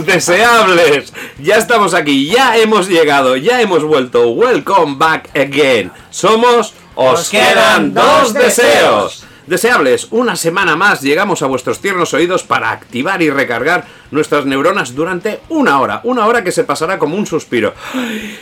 Deseables. Ya estamos aquí, ya hemos llegado, ya hemos vuelto. Welcome back again. Somos Os quedan dos deseos. Deseables, una semana más llegamos a vuestros tiernos oídos para activar y recargar nuestras neuronas durante una hora, una hora que se pasará como un suspiro,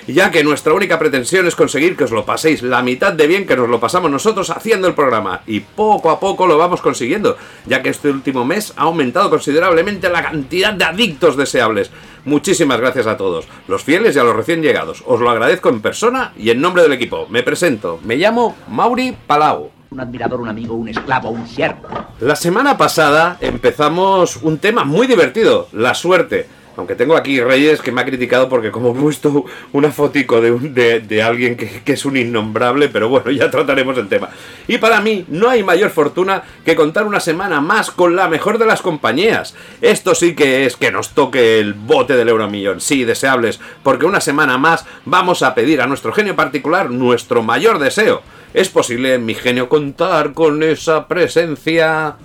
ya que nuestra única pretensión es conseguir que os lo paséis la mitad de bien que nos lo pasamos nosotros haciendo el programa, y poco a poco lo vamos consiguiendo, ya que este último mes ha aumentado considerablemente la cantidad de adictos deseables. Muchísimas gracias a todos, los fieles y a los recién llegados. Os lo agradezco en persona y en nombre del equipo. Me presento, me llamo Mauri Palau. Un admirador, un amigo, un esclavo, un siervo. La semana pasada empezamos un tema muy divertido, la suerte. Aunque tengo aquí Reyes que me ha criticado porque como he puesto una fotico de, un- de, de alguien que, que es un innombrable, pero bueno, ya trataremos el tema. Y para mí no hay mayor fortuna que contar una semana más con la mejor de las compañías. Esto sí que es que nos toque el bote del euromillón, sí, deseables, porque una semana más vamos a pedir a nuestro genio particular nuestro mayor deseo. ¿Es posible, mi genio, contar con esa presencia?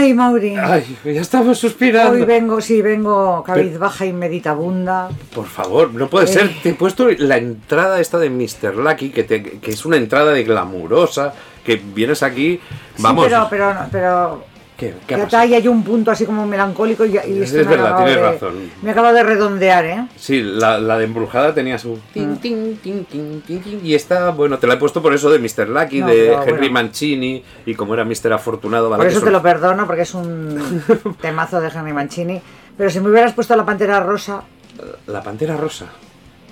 Ay, Mauri. Ay, ya estamos suspirando. Hoy vengo, sí, vengo cabizbaja y meditabunda. Por favor, no puede Eh. ser. Te he puesto la entrada esta de Mr. Lucky, que, te- que es una entrada de glamurosa, que vienes aquí, Sí, vamos... pero, pero, pero ¿Qué, qué que hay, un punto así como melancólico y, y Es verdad, tienes de- razón. Me acaba de redondear, ¿eh? Sí, la, la de embrujada tenía su... Mm. tin, tin, tin, tin, tin, tin, y esta, bueno, te la he puesto por eso de Mr. Lucky, No, de Henry bueno. Mancini, y como era Mr. Afortunado, ¿vale? Por eso son- te lo perdono, porque es un temazo de Henry Mancini. Pero si me hubieras puesto la pantera rosa, La Pantera Rosa.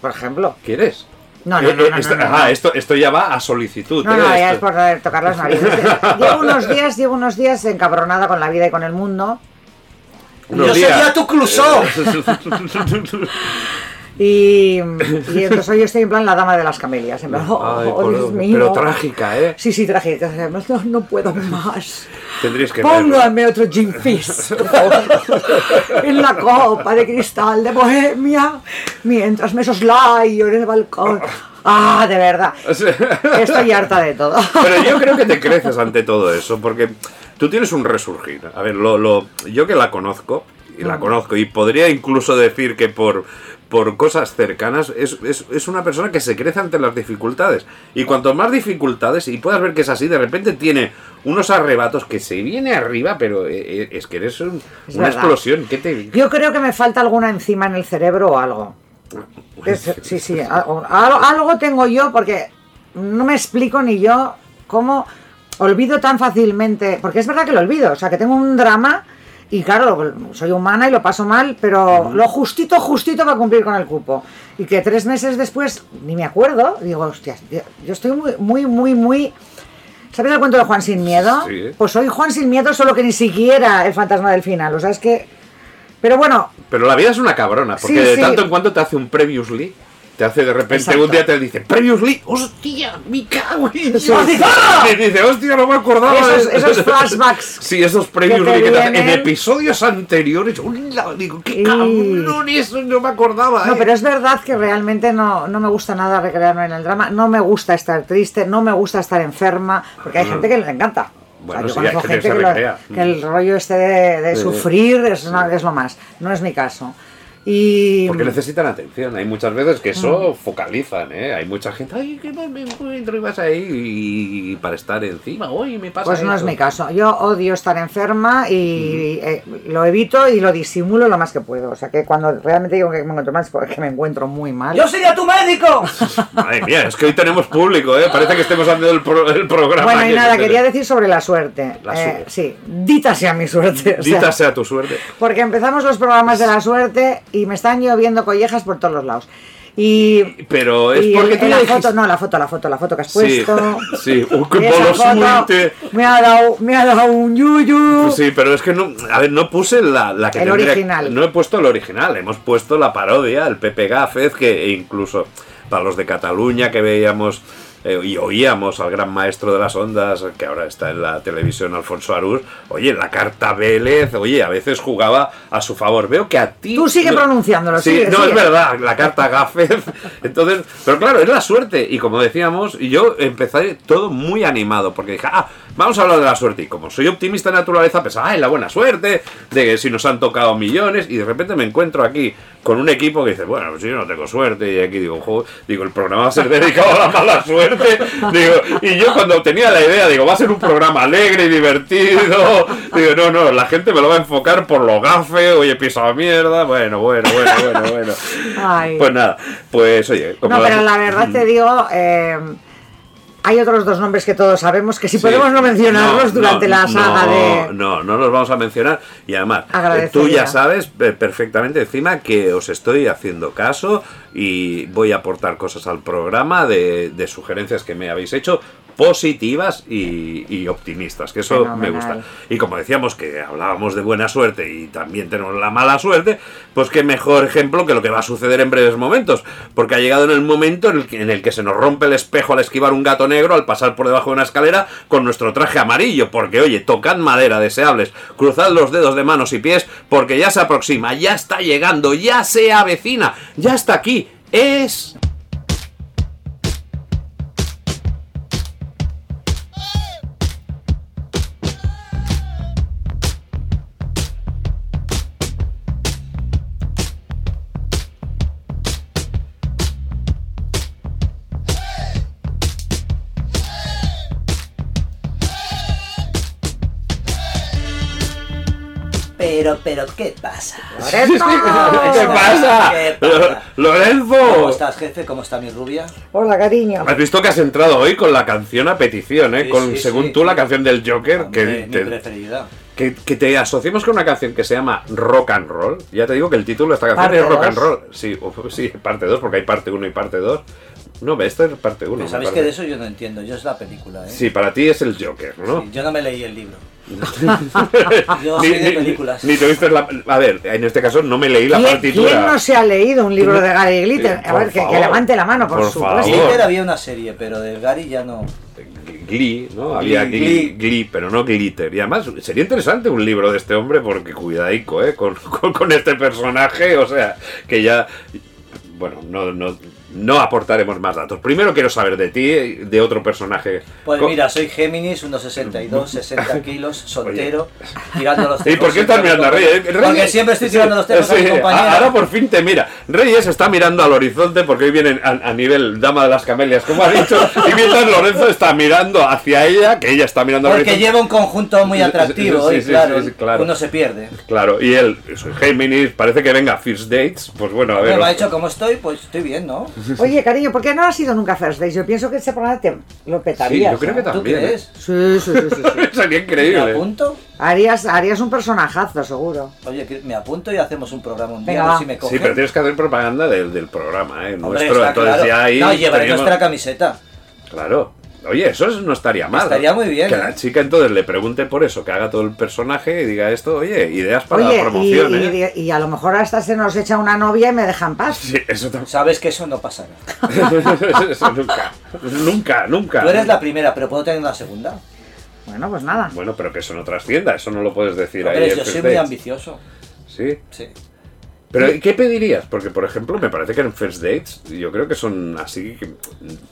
por ejemplo. ¿Quieres? No, no, Eh, no, eh, no, esto, no, no, ajá. Esto, esto ya va a solicitud. No, ¿eh? no, ya Esto- es por eh, tocar las narices. llevo unos días, llevo unos días encabronada con la vida y con el mundo. unos Yo sería tu Clouseau. Y, y entonces hoy estoy en plan la dama de las camelias. En plan, oh, Ay, oh, por- Dios mío. pero trágica, ¿eh? Sí, sí, trágica. No, no puedo más. Tendrías que verlo. Póngame otro gin fizz, por favor, en la copa de cristal de Bohemia, mientras me soslayo en el balcón. Ah, de verdad. Estoy harta de todo. Pero yo creo que te creces ante todo eso, porque tú tienes un resurgir. A ver, lo, lo- yo que la conozco, y Mm. la conozco, y podría incluso decir que por, por cosas cercanas, es, es- es una persona que se crece ante las dificultades. Y cuanto más dificultades, y puedas ver que es así, de repente tiene unos arrebatos que se viene arriba, pero eh, eh, es que eres un- una verdad. explosión. ¿Qué te.? Yo creo que me falta alguna enzima en el cerebro o algo. Es- sí, sí, algo- algo tengo yo porque no me explico ni yo cómo olvido tan fácilmente, porque es verdad que lo olvido, o sea, que tengo un drama y claro, soy humana y lo paso mal, pero lo justito, justito para cumplir con el cupo. Y que tres meses después ni me acuerdo, digo, hostias, yo estoy muy, muy, muy, muy... ¿Sabes el cuento de Juan sin miedo? Sí. Pues soy Juan sin miedo, solo que ni siquiera el fantasma del final, o sea, es que... Pero bueno, Pero la vida es una cabrona, porque Sí, de sí. tanto en cuanto te hace un previously. Te hace de repente Exacto. un día te dice Previously, hostia, mi cago en Sí, Dios". sí. Y dice, hostia, no me acordaba. Esos- esos flashbacks Sí, esos Previously te que te en episodios anteriores. Hola, digo, qué Y- cabrón, eso no me acordaba. No, eh". pero es verdad que realmente no, no me gusta nada recrearme en el drama, no me gusta estar triste, no me gusta estar enferma, porque hay gente que le encanta. Bueno, yo sí, conozco hay gente que que, lo- que el rollo este de, de Sí. sufrir es, una- es lo más, no es mi caso. Y Porque necesitan atención. Hay muchas veces que eso focalizan, ¿eh? Hay mucha gente, ay, que me encuentro y vas ahí y para estar encima, uy, me pasa pues no es esto". mi caso. Yo odio estar enferma y eh, lo evito y lo disimulo lo más que puedo. O sea que cuando realmente digo que me encuentro mal es porque me encuentro muy mal. ¡Yo sería tu médico! Madre mía, es que hoy tenemos público, ¿eh? Parece que estemos haciendo el, pro- el programa. Bueno, y nada, quería decir sobre la suerte. La Eh, suerte. sí, dita sea mi suerte. o sea, Dita sea tu suerte. Porque empezamos los programas de la suerte y me están lloviendo collejas por todos los lados. Y, Pero es y porque el- tú la dijiste- foto, no, la foto, la foto, la foto que has Sí, puesto. sí. Uy, Y esa bola foto. Me ha dado, me ha dado un yuyu. Sí, pero es que no, a ver, no puse la, la que El tendría- original. No he puesto el original, hemos puesto la parodia, el Pepe Gáfez, que incluso para los de Cataluña que veíamos eh, y oíamos al gran maestro de las ondas, que ahora está en la televisión, Alfonso Arús, oye, la carta Vélez, oye, a veces jugaba a su favor. Veo que a ti... Tú sigue pronunciándolo, Sí, sigue, no, sigue. es verdad, la carta Gáfez. Entonces, pero claro, es la suerte. Y como decíamos, yo empecé todo muy animado, porque dije, ah, vamos a hablar de la suerte. Y como soy optimista de naturaleza, pensaba, ay, la buena suerte, de que si nos han tocado millones, y de repente me encuentro aquí con un equipo que dice, bueno, pues yo no tengo suerte, y aquí digo, "Jo", digo, el programa va a ser dedicado a la mala suerte. Digo, y yo cuando tenía la idea, digo, va a ser un programa alegre y divertido. Digo, no, no, la gente me lo va a enfocar por lo gafe, oye, piso a mierda. Bueno, bueno, bueno, bueno, bueno. Ay. Pues nada, pues oye, como No, pero la verdad te digo, eh, hay otros dos nombres que todos sabemos que si Sí. podemos no mencionarlos No, durante no, la saga no, de... No, no los vamos a mencionar. Y además, eh, tú ya sabes eh, perfectamente encima que os estoy haciendo caso y voy a aportar cosas al programa de, de sugerencias que me habéis hecho positivas y, y optimistas, que eso me gusta. Y como decíamos que hablábamos de buena suerte y también tenemos la mala suerte, pues qué mejor ejemplo que lo que va a suceder en breves momentos, porque ha llegado en el momento en el que, en el que se nos rompe el espejo al esquivar un gato negro al pasar por debajo de una escalera con nuestro traje amarillo, porque oye, tocad madera, deseables, cruzad los dedos de manos y pies, porque ya se aproxima, ya está llegando, ya se avecina, ya está aquí, es... Pero, ¿qué pasa? ¡Loreto! ¿Qué pasa? ¿Qué pasa? Lorenzo. ¿Cómo estás, jefe? ¿Cómo está mi rubia? Hola, cariño. Has visto que has entrado hoy con la canción a petición, ¿eh? Sí, con, sí, según sí, tú, sí. la canción del Joker, Hombre, que, mi te, preferida. que, que te asociemos con una canción que se llama Rock and Roll. Ya te digo que el título de esta canción Parte es Rock dos. and Roll. Sí, uf, sí, parte 2, porque hay parte 1 y parte 2. No, ve, esta es parte 1. Pero ¿Sabéis que de eso yo no entiendo? Yo es la película, ¿eh? Sí, para ti es el Joker, ¿no? Sí, yo no me leí el libro. Yo soy de películas. Ni te viste la. A ver, en este caso no me leí la ¿Quién, partitura. quién no se ha leído un libro de Gary Glitter? A ver, que, que levante la mano, por, por supuesto. favor. Glitter había una serie, pero de Gary ya no. Glee, ¿no? Glee, Había Glee, Glee. Glee, pero no Glitter. Y además sería interesante un libro de este hombre porque cuidadico, ¿eh? Con, con, con este personaje, o sea, que ya... Bueno, no, no, no aportaremos más datos. Primero quiero saber de ti, de otro personaje. Pues mira, soy Géminis, unos 62, 60 kilos, soltero, tirando los ¿Y por qué estás mirando a Reyes? Porque siempre estoy tirando los temas a mi compañera. Ahora por fin te mira. Reyes está mirando al horizonte porque hoy vienen a, a nivel dama de las camelias, como ha dicho, y mientras Lorenzo está mirando hacia ella, que ella está mirando al Porque horizonte. lleva un conjunto muy atractivo Sí, y claro, claro. uno se pierde. Claro, y él, soy Géminis, parece que venga First Dates. Pues bueno, a ver. Me ha dicho cómo estoy, pues estoy bien, ¿no? Oye, cariño, ¿por qué no has ido nunca a First Days? Yo pienso que ese programa te lo Sí, petarías. yo creo que. ¿Tú también. ¿eh? crees? Sí, sí, sí, sí, sí. Sería ¿Me increíble. apunto? Harías, harías un personajazo, seguro. Oye, me apunto y hacemos un programa un día, si me cogen. Sí, pero tienes que hacer propaganda del, del programa, ¿eh? Hombre, Nuestro, entonces claro. ya ahí. No, llevaré tenemos- nuestra camiseta. Claro. Oye, eso es- no estaría mal. Estaría muy bien, Que ¿eh? la chica entonces le pregunte por eso, que haga todo el personaje y diga esto, oye, ideas para Oye, la y, promoción, ¿eh? y- y a lo mejor hasta se nos echa una novia y me deja en paz. Sí, eso también. Sabes que eso no pasará. Eso nunca. Nunca, nunca. Tú eres la primera, pero puedo tener una segunda. Bueno, pues nada. Bueno, pero que eso no trascienda, eso no lo puedes decir ahí. Hombre, en yo soy muy ambicioso. Sí. Sí. Pero ¿y ¿qué pedirías? Porque, por ejemplo, me parece que en First Dates, yo creo que son así, que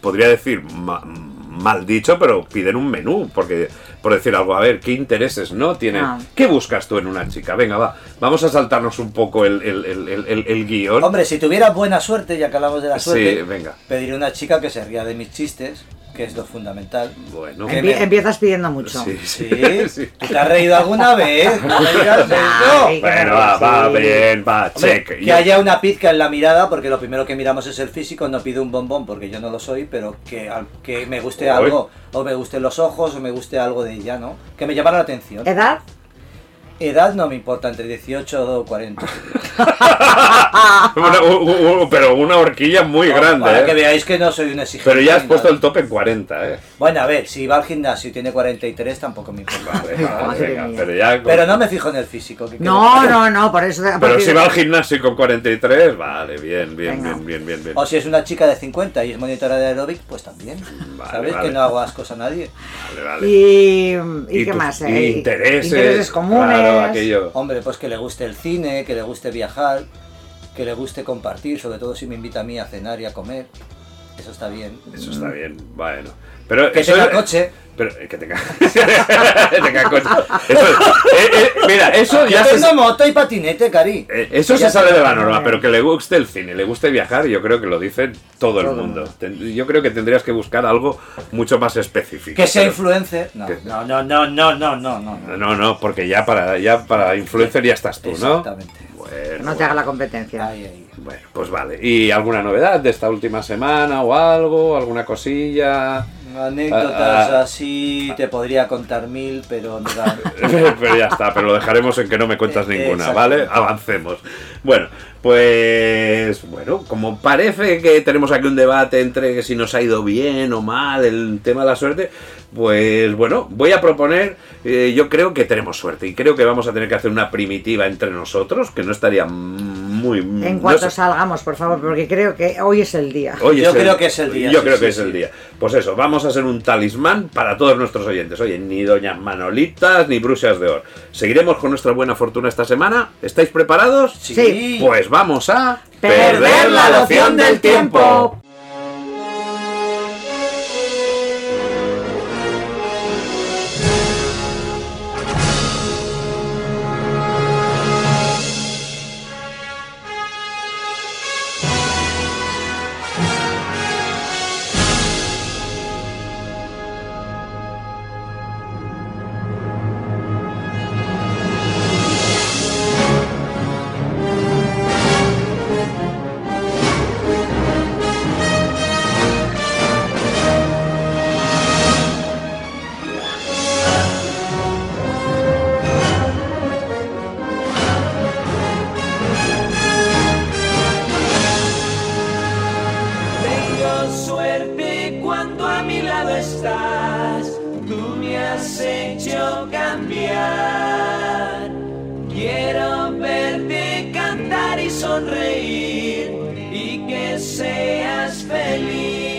podría decir ma- mal dicho, pero piden un menú, porque, por decir algo, a ver, ¿qué intereses no tienen? Ah. ¿Qué buscas tú en una chica? Venga, va, vamos a saltarnos un poco el, el- el- el- el- el guion. Hombre, si tuviera buena suerte, ya que hablamos de la Sí, suerte, venga. pediría una chica que se ría de mis chistes, que es lo fundamental. Bueno, Que Empie- me- Empiezas pidiendo mucho. sí, sí, Sí, sí. ¿te has reído alguna vez? No me digas eso. Ay, Bueno, va, va, Sí. bien, va, Hombre, check. que haya una pizca en la mirada, porque lo primero que miramos es el físico, no pido un bombón porque yo no lo soy, pero que, que me guste Uy. algo, o me gusten los ojos, o me guste algo de ella, ¿no? Que me llamara la atención. ¿Edad? Edad no me importa, entre 18 o 40. Una- u- u- pero una horquilla muy grande, Para que ¿eh? veáis que no soy un exigente. Pero ya has ni puesto nada. el tope en 40, ¿eh? Bueno, a ver, si va al gimnasio y tiene 43, tampoco me importa. Vale, vale, Madre venga, mía. pero ya... Pero no me fijo en el físico. que No, no, no, por eso. Pero si de- va al gimnasio con 43, vale, bien, bien, Venga. bien, bien, bien, bien. O si es una chica de 50 y es monitora de aeróbic, pues también. Vale, ¿Sabes? vale. Que no hago ascos a nadie. Vale, vale. ¿Y, ¿y qué más? eh? Intereses, Intereses comunes. Claro, aquello. Hombre, pues que le guste el cine, que le guste viajar, que le guste compartir, sobre todo si me invita a mí a cenar y a comer. Eso está bien. Eso está bien, bueno. Pero Que eso tenga es- coche. Pero eh, que tenga, que tenga coche. Eso, eh, eh, mira, eso ya Yo se, tengo moto y patinete, Cari. eh, eso se sale de la norma, pero que le guste el cine, le guste viajar, yo creo que lo dice todo el Todo el mundo. Yo creo que tendrías que buscar algo mucho más específico. Que sea pero- influencer. No, Que- no, no, no, no, no, no, no. No, no, porque ya para, ya para influencer ya estás tú, ¿no? Exactamente. Bueno, No te haga la competencia. Ahí, ahí. Bueno, pues vale. ¿Y alguna novedad de esta última semana o algo? ¿Alguna cosilla? Anécdotas Ah, ah. así te podría contar mil, pero no dan. pero ya está, pero lo dejaremos en que no me cuentas Eh, ninguna. ¿vale? Avancemos. Bueno, pues bueno, como parece que tenemos aquí un debate entre si nos ha ido bien o mal el tema de la suerte, pues bueno, voy a proponer, eh, yo creo que tenemos suerte y creo que vamos a tener que hacer una primitiva entre nosotros, que no estaría muy... En no cuanto sé- salgamos, por favor, porque creo que hoy es el día. Hoy Yo el- creo que es el día, Yo sí, creo sí, que es el día. Pues eso, vamos a hacer un talismán para todos nuestros oyentes. Oye, ni doñas Manolitas ni brujas de oro. Seguiremos con nuestra buena fortuna esta semana. ¿Estáis preparados? Sí. Pues vamos a Perder la noción del tiempo. Sonreír y que seas feliz.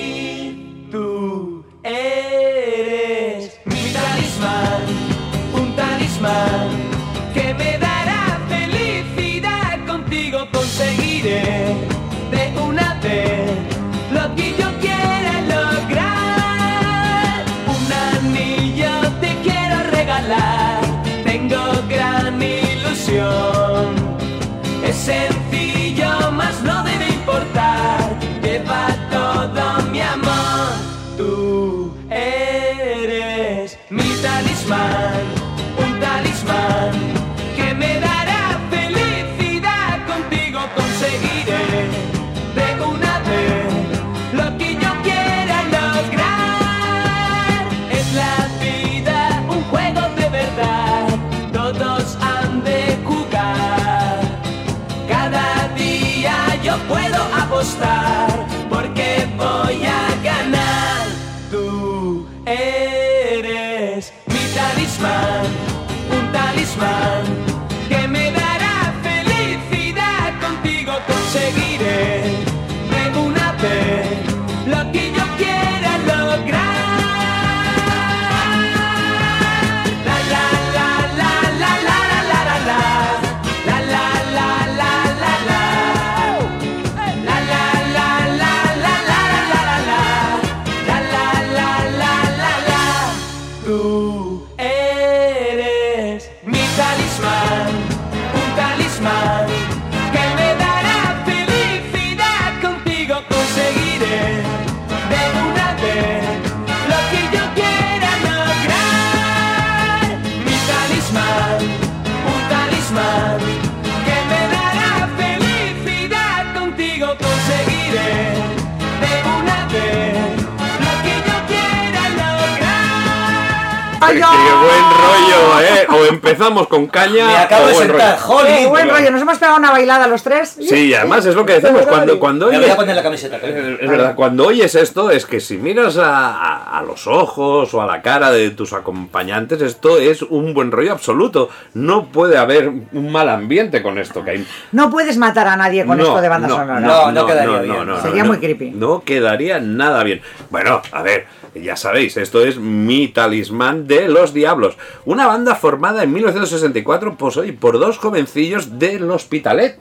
¡Qué buen rollo, eh! O empezamos con caña Me acabo o de buen sentar, rollo. Holly. ¡Qué buen rollo! Nos hemos pegado una bailada los tres. Sí, y además es lo que decimos, cuando, cuando Me voy oyes- a poner la camiseta. Eh, Es verdad, cuando oyes esto es que si miras a, a- a los ojos o a la cara de tus acompañantes, esto es un buen rollo absoluto. No puede haber un mal ambiente con esto que hay. No puedes matar a nadie con esto de banda sonora. No, no quedaría bien. Sería muy creepy. No quedaría nada bien. Bueno, a ver, ya sabéis, esto es Mi Talismán de los Diablos. Una banda formada en 1964 pues, oye, por dos jovencillos del Hospitalet.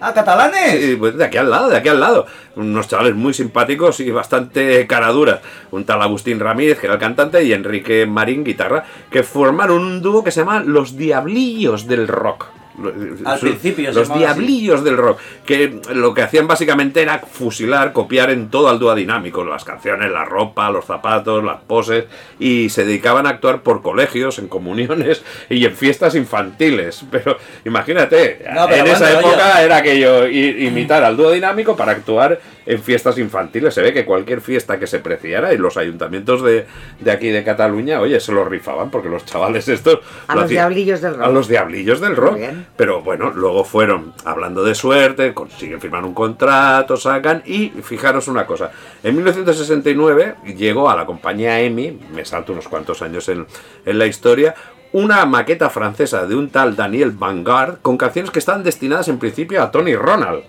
Ah, catalanes. Sí, pues de aquí al lado, de aquí al lado. Unos chavales muy simpáticos y bastante caraduras. Un tal Agustín Ramírez, que era el cantante, y Enrique Marín, guitarra, que formaron un dúo que se llama Los Diablillos del Rock. Al Su- principio Los así. Diablillos del Rock. Que lo que hacían básicamente era fusilar, copiar en todo al dúo dinámico. Las canciones, la ropa, los zapatos, las poses. Y se dedicaban a actuar por colegios, en comuniones y en fiestas infantiles. Pero imagínate, No, pero en bueno, esa época era aquello imitar al dúo dinámico para actuar en fiestas infantiles. Se ve que cualquier fiesta que se preciara y los ayuntamientos de, de aquí de Cataluña, oye, se lo rifaban porque los chavales estos... A lo los hacían- diablillos del rock. A los diablillos del rock. Pero bueno, luego fueron hablando de suerte, consiguen firmar un contrato, sacan y fijaros una cosa. En 1969 llegó a la compañía EMI, me salto unos cuantos años en, en la historia, una maqueta francesa de un tal Daniel Vanguard con canciones que estaban destinadas en principio a Tony Ronald.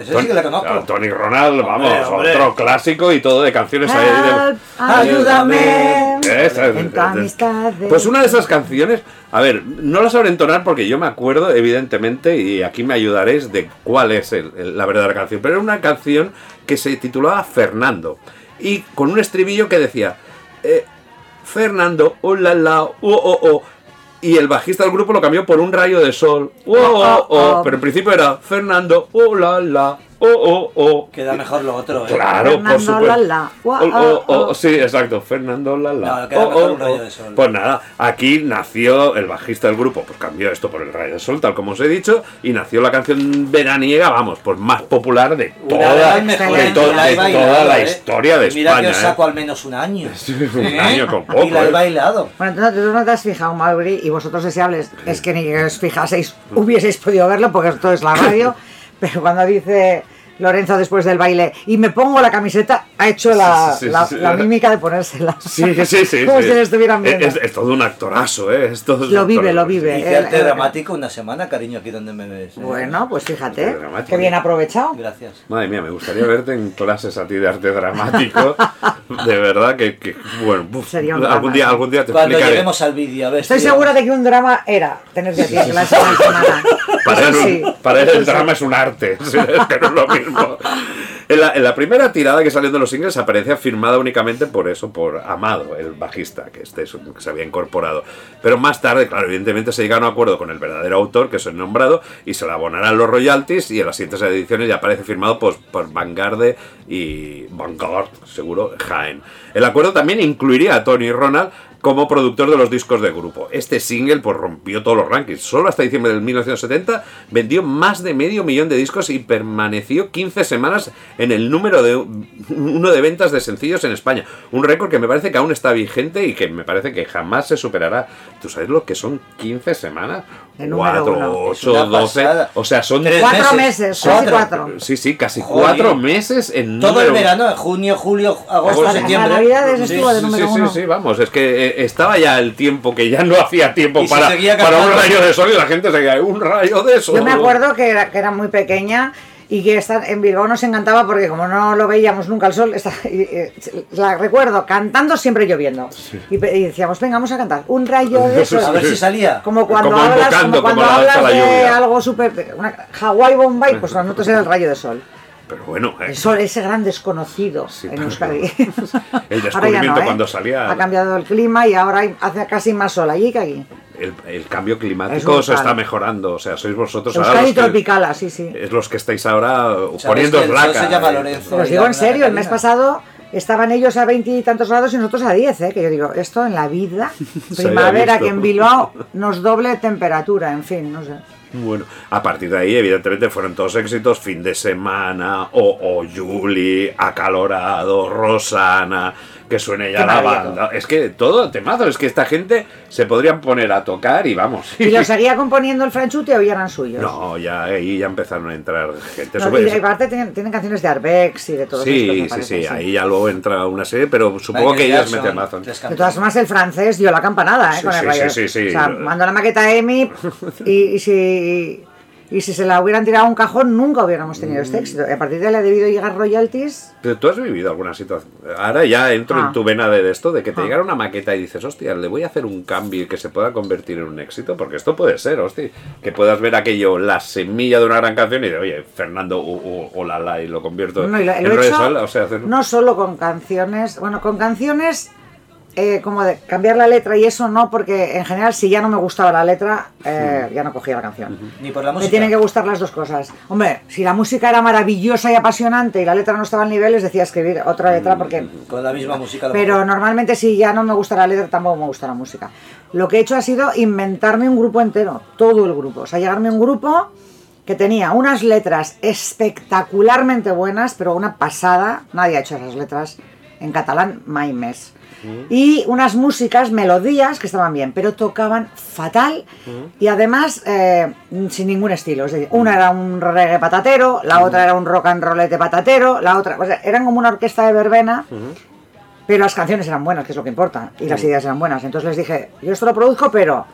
Ese sí que la conozco. Tony Ronald, vamos, hombre. otro clásico y todo de canciones ahí de- Help, ayúdame. Esa, En tu amistad de- Pues una de esas canciones, a ver, no la sabré entonar porque yo me acuerdo, evidentemente, y aquí me ayudaréis de cuál es el- el- la verdadera canción. Pero era una canción que se titulaba Fernando. Y con un estribillo que decía, eh, Fernando, oh la la, oh oh oh. Y el bajista del grupo lo cambió por un rayo de sol. Oh, oh, oh. Pero en principio era Fernando, oh la la, oh oh oh. Queda mejor lo otro, ¿eh? Claro, por Fernando supuesto. Lala. Oh, oh, oh, sí, exacto, Fernando Lala. No, queda Oh, mejor oh, un rayo oh. de sol. Pues nada, aquí nació el bajista del grupo, pues cambió esto por el rayo de sol, tal como os he dicho, y nació la canción veraniega, vamos, pues más popular de toda, de las de mejores, to- la bailado, ¿eh? historia de Mira España. que os saco ¿eh? al menos un año. un ¿Eh? año con poco. Y la he ¿eh? bailado. Bueno, entonces tú no te has fijado, Mauri, y vosotros deseables, es que ni que os fijaseis, hubieseis podido verlo, porque esto es la radio, pero cuando dice Lorenzo después del baile, y me pongo la camiseta, ha hecho la, Sí, sí, sí, la- sí. la mímica de ponérsela. Sí, sí, sí. Como sí. si le estuvieran viendo. Es, es todo un actorazo, ¿eh? Es todo un Lo vive, actorazo. lo vive. Hice arte Eh, eh, dramático una semana, cariño, aquí donde me ves. ¿eh? Bueno, pues fíjate, qué bien aprovechado. Gracias. Madre mía, me gustaría verte en clases a ti de arte dramático. De verdad que, que bueno, uf, Sería un algún drama, día, sí. algún día te Cuando explicaré. lleguemos al vídeo, a ver. Estoy segura de que un drama era tenerte a ti en la semana. Para él, sí. para él el drama es un arte, que no es lo mismo. En la, en la primera tirada que salió de los singles aparecía firmada únicamente por eso, por Amado, el bajista, que este que se había incorporado. Pero más tarde, claro, evidentemente se llegaron a un acuerdo con el verdadero autor, que es el nombrado, y se le abonarán los royalties, y en las siguientes ediciones ya aparece firmado pues, por Vanguard y Vanguard, seguro, Jaén. El acuerdo también incluiría a Tony Ronald como productor de los discos del grupo. Este single pues rompió todos los rankings. Solo hasta diciembre del 1970 vendió más de medio millón de discos y permaneció 15 semanas en el número de uno de ventas de sencillos en España. Un récord que me parece que aún está vigente y que me parece que jamás se superará. ¿Tú sabes lo que son 15 semanas? El número 4, uno. Es una 8, 12. pasada. O sea, son Tres Cuatro meses, meses, casi cuatro. cuatro. Sí, sí, casi Joder. cuatro meses en Todo el número- verano, junio, julio, agosto, Hasta- septiembre. Navidades Sí. estuvo de Sí, número sí, uno. sí, sí, vamos, es que eh, estaba ya el tiempo que ya no hacía tiempo se para, para un rayo de sol y la gente seguía, un rayo de sol. Yo me acuerdo que era, que era muy pequeña y que esta- en Bilbao nos encantaba porque como no lo veíamos nunca el sol, y, eh, la recuerdo cantando siempre lloviendo. Y, y decíamos, venga, vamos a cantar un rayo de sol. A ver si salía. Como cuando Como hablas, como cuando como hablas de algo súper... Hawái Bombay, pues para nosotros era el rayo de sol. Pero bueno, eh, El sol, ese gran desconocido Sí, en Euskadi. El Ahora ya descubrimiento ¿eh? cuando salía- Ha cambiado el clima y ahora hace casi más sol allí que aquí. El, el cambio Es climático se está mejorando, o sea, sois vosotros ahora Euskadi los que, tropical, así, sí. es los que estáis ahora ¿Sabes poniendo que el sol laca. se llama. Lorenzo? Os digo en serio, el mes pasado estaban ellos a veintitantos grados y nosotros a 10, ¿eh? que yo digo, esto en la vida, primavera, que en Bilbao nos doble temperatura, en fin, no sé. Bueno, a partir de ahí, evidentemente, fueron todos éxitos. Fin de semana, o, o Julie, Acalorado, Rosana. Que suene ya Qué la maravilla banda. Es que todo temazo, es que esta gente se podrían poner a tocar y vamos. ¿Y lo seguía componiendo el Franchute o ya eran suyos? No, ya ahí ya empezaron a entrar gente. No, y aparte tienen, tienen canciones de Arbex y de todo sí, sí, sí, ahí ya luego entra una serie, pero supongo que ellos meten mazo. De todas formas, el francés dio la campanada, ¿eh? Sí, con sí, sí, sí, sí. O sea, mandó la maqueta a Emi y, y si, y si se la hubieran tirado a un cajón, nunca hubiéramos tenido Mm. este éxito. Y a partir de ahí le ha debido llegar royalties. Pero tú has vivido alguna situación. Ahora ya entro Ah. en tu vena de esto, de que te Ah. llegara una maqueta y dices, hostia, le voy a hacer un cambio y que se pueda convertir en un éxito, porque esto puede ser, hostia. Que puedas ver aquello, la semilla de una gran canción y de, oye, Fernando, o, o, o la, la, y lo convierto No, y lo- en lo he hecho sal, o sea, hacer- no solo con canciones, bueno, con canciones eh, como de cambiar la letra y eso no, porque en general si ya no me gustaba la letra, eh, ya no cogía la canción. Ni por la Me música. tienen que gustar las dos cosas. Hombre, si la música era maravillosa y apasionante y la letra no estaba al nivel, les decía escribir otra letra porque... Con la misma música. a Pero normalmente si ya no me gusta la letra, tampoco me gusta la música. Lo que he hecho ha sido inventarme un grupo entero, todo el grupo. O sea, llegarme un grupo que tenía unas letras espectacularmente buenas, pero una pasada. Nadie ha hecho esas letras en catalán, mai Y unas músicas, melodías que estaban bien, pero tocaban fatal y además eh, sin ningún estilo. Es decir, una era un reggae patatero, la otra era un rock and rollete patatero, la otra, o sea, eran como una orquesta de verbena. Pero las canciones eran buenas, que es lo que importa, y las ideas eran buenas. Entonces les dije, yo esto lo produzco, pero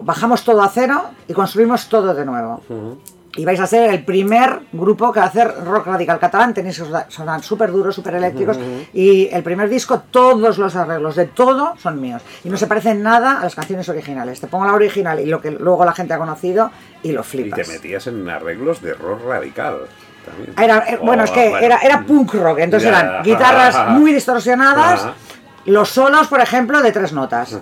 bajamos todo a cero y construimos todo de nuevo. Y vais a ser el primer grupo que va a hacer rock radical catalán. Tenéis sonar súper duros, súper eléctricos. Y el primer disco, todos los arreglos de todo son míos. Y no se parecen nada a las canciones originales. Te pongo la original y lo que luego la gente ha conocido y lo Y flipas. te metías en arreglos de rock radical. También. Era, eh, bueno, es que Oh, bueno. era, era punk rock, entonces Ya. eran guitarras muy distorsionadas, los solos, por ejemplo, de tres notas.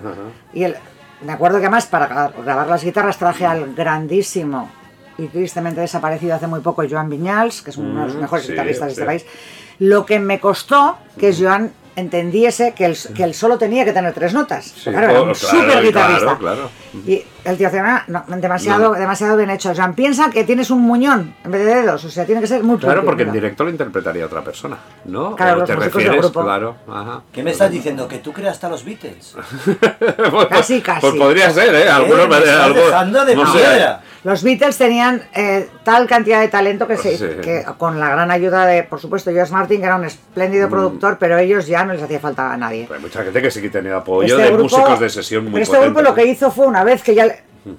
Y el, me acuerdo que además para gra- grabar las guitarras traje al grandísimo y tristemente desaparecido hace muy poco Joan Viñals, que es uno de los Mm, mejores sí, guitarristas de este país. Lo que me costó que Joan entendiese que el solo tenía que tener tres notas. Sí, claro, era oh, un claro, súper guitarrista. claro, claro. Y el tío decía, "Ah, no, demasiado, No. demasiado bien hecho. Joan, piensa que tienes un muñón en vez de dedos, o sea, tiene que ser muy Claro, porque en mira. directo lo interpretaría otra persona, ¿no? Claro, ¿O los te refieres? grupo. Claro, ajá. ¿Qué me estás diciendo? ¿Que tú creaste a los Beatles? Pues- Casi, casi. Pues podría ser, ¿eh? Algunos me estás algo- dejando de no sé. piedra. Los Beatles tenían eh, tal cantidad de talento que, se, Sí. que con la gran ayuda de, por supuesto, George Martin, que era un Mm. espléndido productor, pero ellos ya no les hacía falta a nadie. Hay mucha gente que sí que tenía apoyo Este de grupo- músicos de sesión muy Pero este grupo lo que ¿eh? hizo fue una vez que ya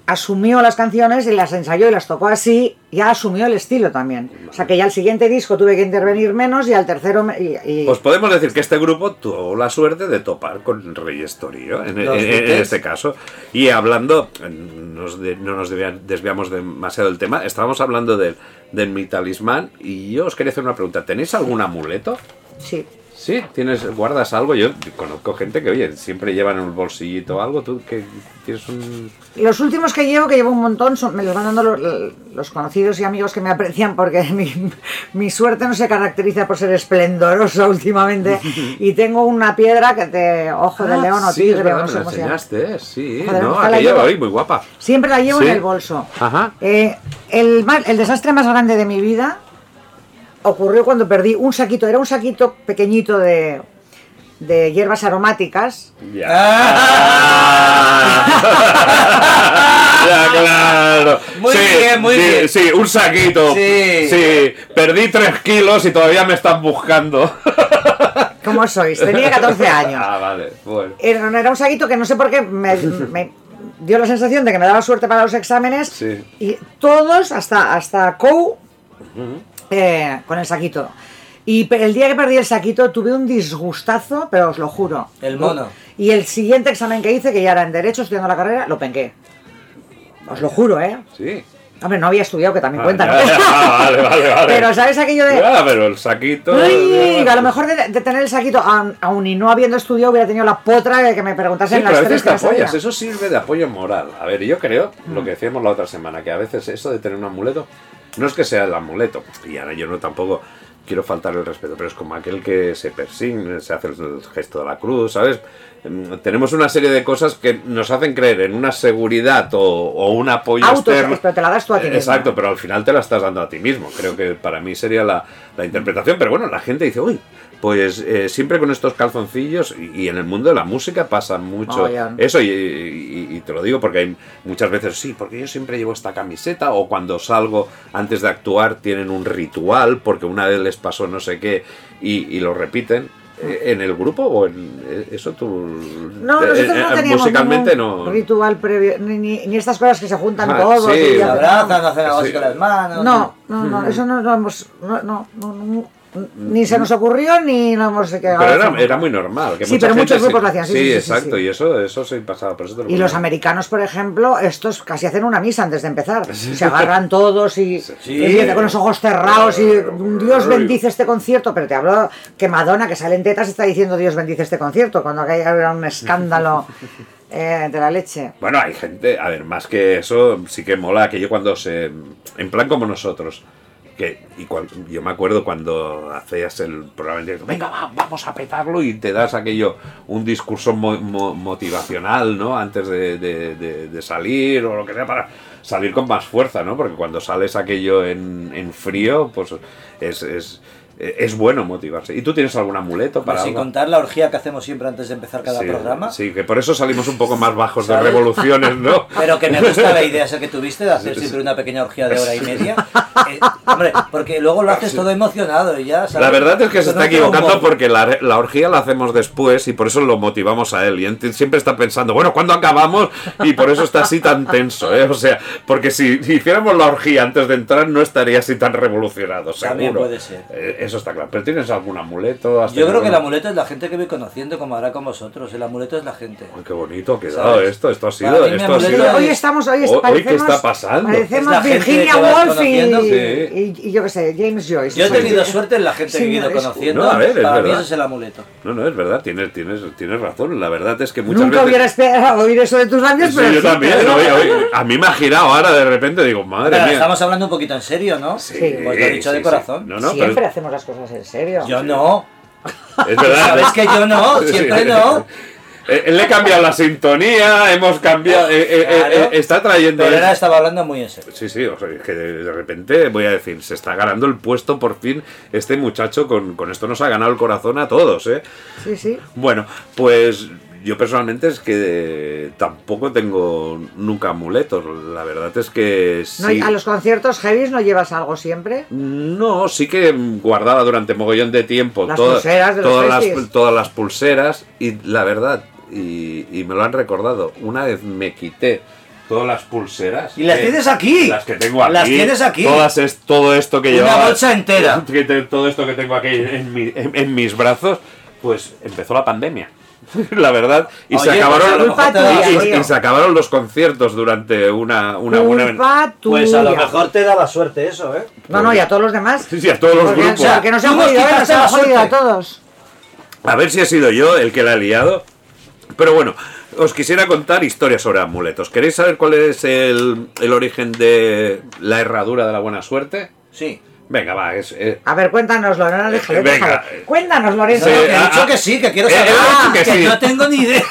asumió las canciones y las ensayó y las tocó así, ya asumió el estilo también. O sea que ya al siguiente disco tuve que intervenir menos y al tercero... y- y- Pues podemos decir que este grupo tuvo la suerte de topar con Reyes Torío, en, en- en este caso. Y hablando, nos de- no nos desvia- desviamos demasiado del tema, estábamos hablando del, del mi talismán y yo os quería hacer una pregunta. ¿Tenéis algún amuleto? sí. Sí, tienes, guardas algo. Yo conozco gente que, oye, siempre llevan en un bolsillito algo. Tú que tienes un. Los últimos que llevo, que llevo un montón, son, me los van dando los, los conocidos y amigos que me aprecian porque mi, mi suerte no se caracteriza por ser esplendorosa últimamente. Y tengo una piedra que te. Ojo de león o Ah, sí, tigre, es verdad, no me sé la cómo se llama. enseñaste, eh, sí. Joder, no, aquella, llevo- oye, muy guapa. Siempre la llevo Sí. en el bolso. Ajá. Eh, el, el desastre más grande de mi vida ocurrió cuando perdí un saquito, era un saquito pequeñito de, de hierbas aromáticas. Ya. ya, claro. Muy Sí, bien, muy sí, bien. Sí, un saquito. Sí. Sí, perdí 3 kilos y todavía me están buscando. ¿Cómo sois? Tenía 14 años. Ah, vale, bueno. Era, era un saquito que no sé por qué me, me dio la sensación de que me daba suerte para los exámenes. Sí. Y todos, hasta, hasta Kou, eh, con el saquito. Y el día que perdí el saquito tuve un disgustazo, pero os lo juro. El mono. Y el siguiente examen que hice, que ya era en Derecho, estudiando la carrera, lo penqué. Os lo juro, ¿eh? Sí. Hombre, no había estudiado, que también Ah, cuenta, ¿no? ya, ya, ah, vale, vale, vale. Pero, ¿sabes aquello de...? Ya, pero el saquito. Ay, a lo mejor de, de tener el saquito, aun, aun y no habiendo estudiado, hubiera tenido la potra de que me Sí, preguntasen pero las a veces tres te apoyas, eso sirve de apoyo moral. A ver, yo creo, Mm. lo que decíamos la otra semana, que a veces eso de tener un amuleto, no es que sea el amuleto, y ahora yo no tampoco quiero faltar el respeto, pero es como aquel que se persigne, se hace el gesto de la cruz, ¿sabes? Tenemos una serie de cosas que nos hacen creer en una seguridad o, o un apoyo Auto, externo. pero te la das tú a ti Eh, mismo. Exacto, pero al final te la estás dando a ti mismo. Creo que para mí sería la, la interpretación. Pero bueno, la gente dice, uy, Pues eh, siempre con estos calzoncillos y, y en el mundo de la música pasa mucho eso y, y- y te lo digo porque hay muchas veces sí, porque yo siempre llevo esta camiseta o cuando salgo antes de actuar tienen un ritual porque una vez les pasó no sé qué y lo repiten. Eh, ¿En el grupo o en eh, eso tú? No, eh, nosotros no teníamos musicalmente ningún no. ritual previo, ni, ni- ni estas cosas que se juntan Ah, todos. sí, y abrazan, hacen algo así Sí. con las manos. No, no, no, eso no lo hemos. No, no, no, no, ni se nos ocurrió ni lo hemos quedado. Pero era, era muy normal. Que Sí, mucha pero muchos gente grupos sí- lo hacían, sí, Sí, sí, sí, sí, exacto, y eso, eso se pasaba. Por eso te lo Y los americanos, por ejemplo, estos casi hacen una misa antes de empezar. Se agarran todos y, con los ojos cerrados y Dios bendice este concierto. Pero te hablo que Madonna, que sale en tetas, está diciendo Dios bendice este concierto, cuando aquello era un escándalo eh, de la leche. Bueno, hay gente, a ver, más que eso, sí que mola aquello cuando se. En plan como nosotros. Que, y yo me acuerdo cuando hacías el programa venga, va, vamos a petarlo y te das aquello, un discurso mo- mo- motivacional, ¿no? Antes de, salir o lo que sea, para salir con más fuerza, ¿no? Porque cuando sales aquello en, en frío, pues es, es, es bueno motivarse. ¿Y tú tienes algún amuleto para sin algo? contar la orgía que hacemos siempre antes de empezar cada Sí, programa. Sí, que por eso salimos un poco más bajos de revoluciones, ¿no? Pero que me gusta la idea esa que tuviste de hacer siempre una pequeña orgía de hora y media. Eh, hombre, porque luego lo haces todo emocionado y ya. ¿sabes? La verdad es que se está equivocando porque la, la orgía la hacemos después y por eso lo motivamos a él. Y siempre está pensando, bueno, ¿cuándo acabamos? Y por eso está así tan tenso, ¿eh? O sea, porque si, si hiciéramos la orgía antes de entrar no estaría así tan revolucionado, seguro. También puede ser. Eh, eso está claro. ¿Pero tienes algún amuleto? ¿Has Yo creo que el amuleto es la gente que voy conociendo, como hará con vosotros. El amuleto es la gente. Ay, qué bonito ha quedado ¿Sabes? esto. Esto ha sido. mí Esto ha sido- Hoy estamos, hoy es- Hoy, ¿qué está pasando? parecemos Es Virginia que Woolf y. Sí. y- y yo qué sé, James Joyce. Yo he tenido suerte en la gente que he ido conociendo. No, a ver, es Para mí verdad. ese es el amuleto. No, no, es verdad. Tienes, tienes, tienes razón. La verdad es que muchas Nunca veces... hubiera esperado oír eso de tus labios, Sí, pero yo sí, también. pero- oye, oye, a mí me ha girado ahora de repente. Digo, madre Pero mía. estamos hablando un poquito en serio, ¿no? Sí, Pues lo he dicho sí, de sí. corazón. No, no, Siempre pero hacemos las cosas en serio. Yo no. es verdad. Sabes que yo no, Sí. siempre no. Eh, le he cambiado la sintonía, hemos cambiado. eh, eh, eh, Claro. eh, está trayendo. Pero ahora estaba hablando muy en serio. Sí, sí, o sea, es que de, de repente voy a decir, se está ganando el puesto por fin este muchacho, con, con esto nos ha ganado el corazón a todos, ¿eh? Sí, sí. Bueno, pues yo personalmente es que eh, tampoco tengo nunca amuletos, la verdad es que No, sí. ¿A los conciertos heavy no llevas algo siempre? No, sí que guardaba durante mogollón de tiempo Las todas- pulseras de todas, las, todas las pulseras y la verdad, y, y me lo han recordado, una vez me quité todas las pulseras. Y las que- tienes aquí. Las que tengo aquí. Las tienes aquí. Todas es, todo esto que Una llevaba. bolsa entera. todo esto que tengo aquí en, mi- en- en mis brazos, pues empezó la pandemia. La verdad, y se acabaron pues a lo mejor te da- y- y- tío. y se acabaron los conciertos durante una, una buena Pues a lo mejor te daba suerte eso, ¿eh? No, no, y a todos los demás. Sí, sí, a todos los porque, grupos. o sea, que no se han nos jodido, ¿eh? nos han jodido a todos. A ver si he sido yo el que la he liado. Pero bueno, os quisiera contar historias sobre amuletos. ¿Queréis saber cuál es el, el origen de la herradura de la buena suerte? Sí. Venga, va, es... eh, A ver, cuéntanoslo, no, déjale, Venga. déjale. Cuéntanos, Lorenzo. No, Sí, he ah, dicho ah. que sí, que quiero Eh, saber. dicho que que sí. no tengo ni idea.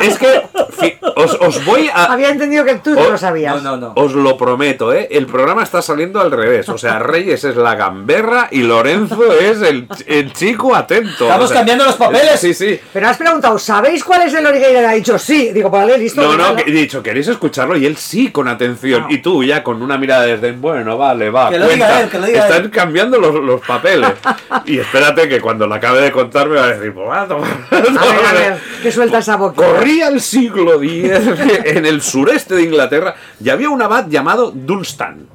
es que fi- os, os voy a... Había entendido que tú no lo sabías. No, no, no. Os lo prometo, ¿eh? El programa está saliendo al revés. O sea, Reyes es la gamberra y Lorenzo es el, el chico atento. Estamos O sea, cambiando los papeles. Sí, sí. Pero has preguntado, ¿sabéis cuál es el origen? Y ha dicho sí. Digo, vale, listo. No, no, he dicho, ¿queréis escucharlo? Y él sí, con atención. No. Y tú ya con una mirada desde, bueno, vale, va, Que lo cuenta. diga él, que lo diga Están él. cambiando los, los papeles. y espérate que cuando la acabe de contar me va a decir, pues va, toma. A ver, a ver, que suelta esa boca. Corría el siglo X en el sureste de Inglaterra y había un abad llamado Dunstan,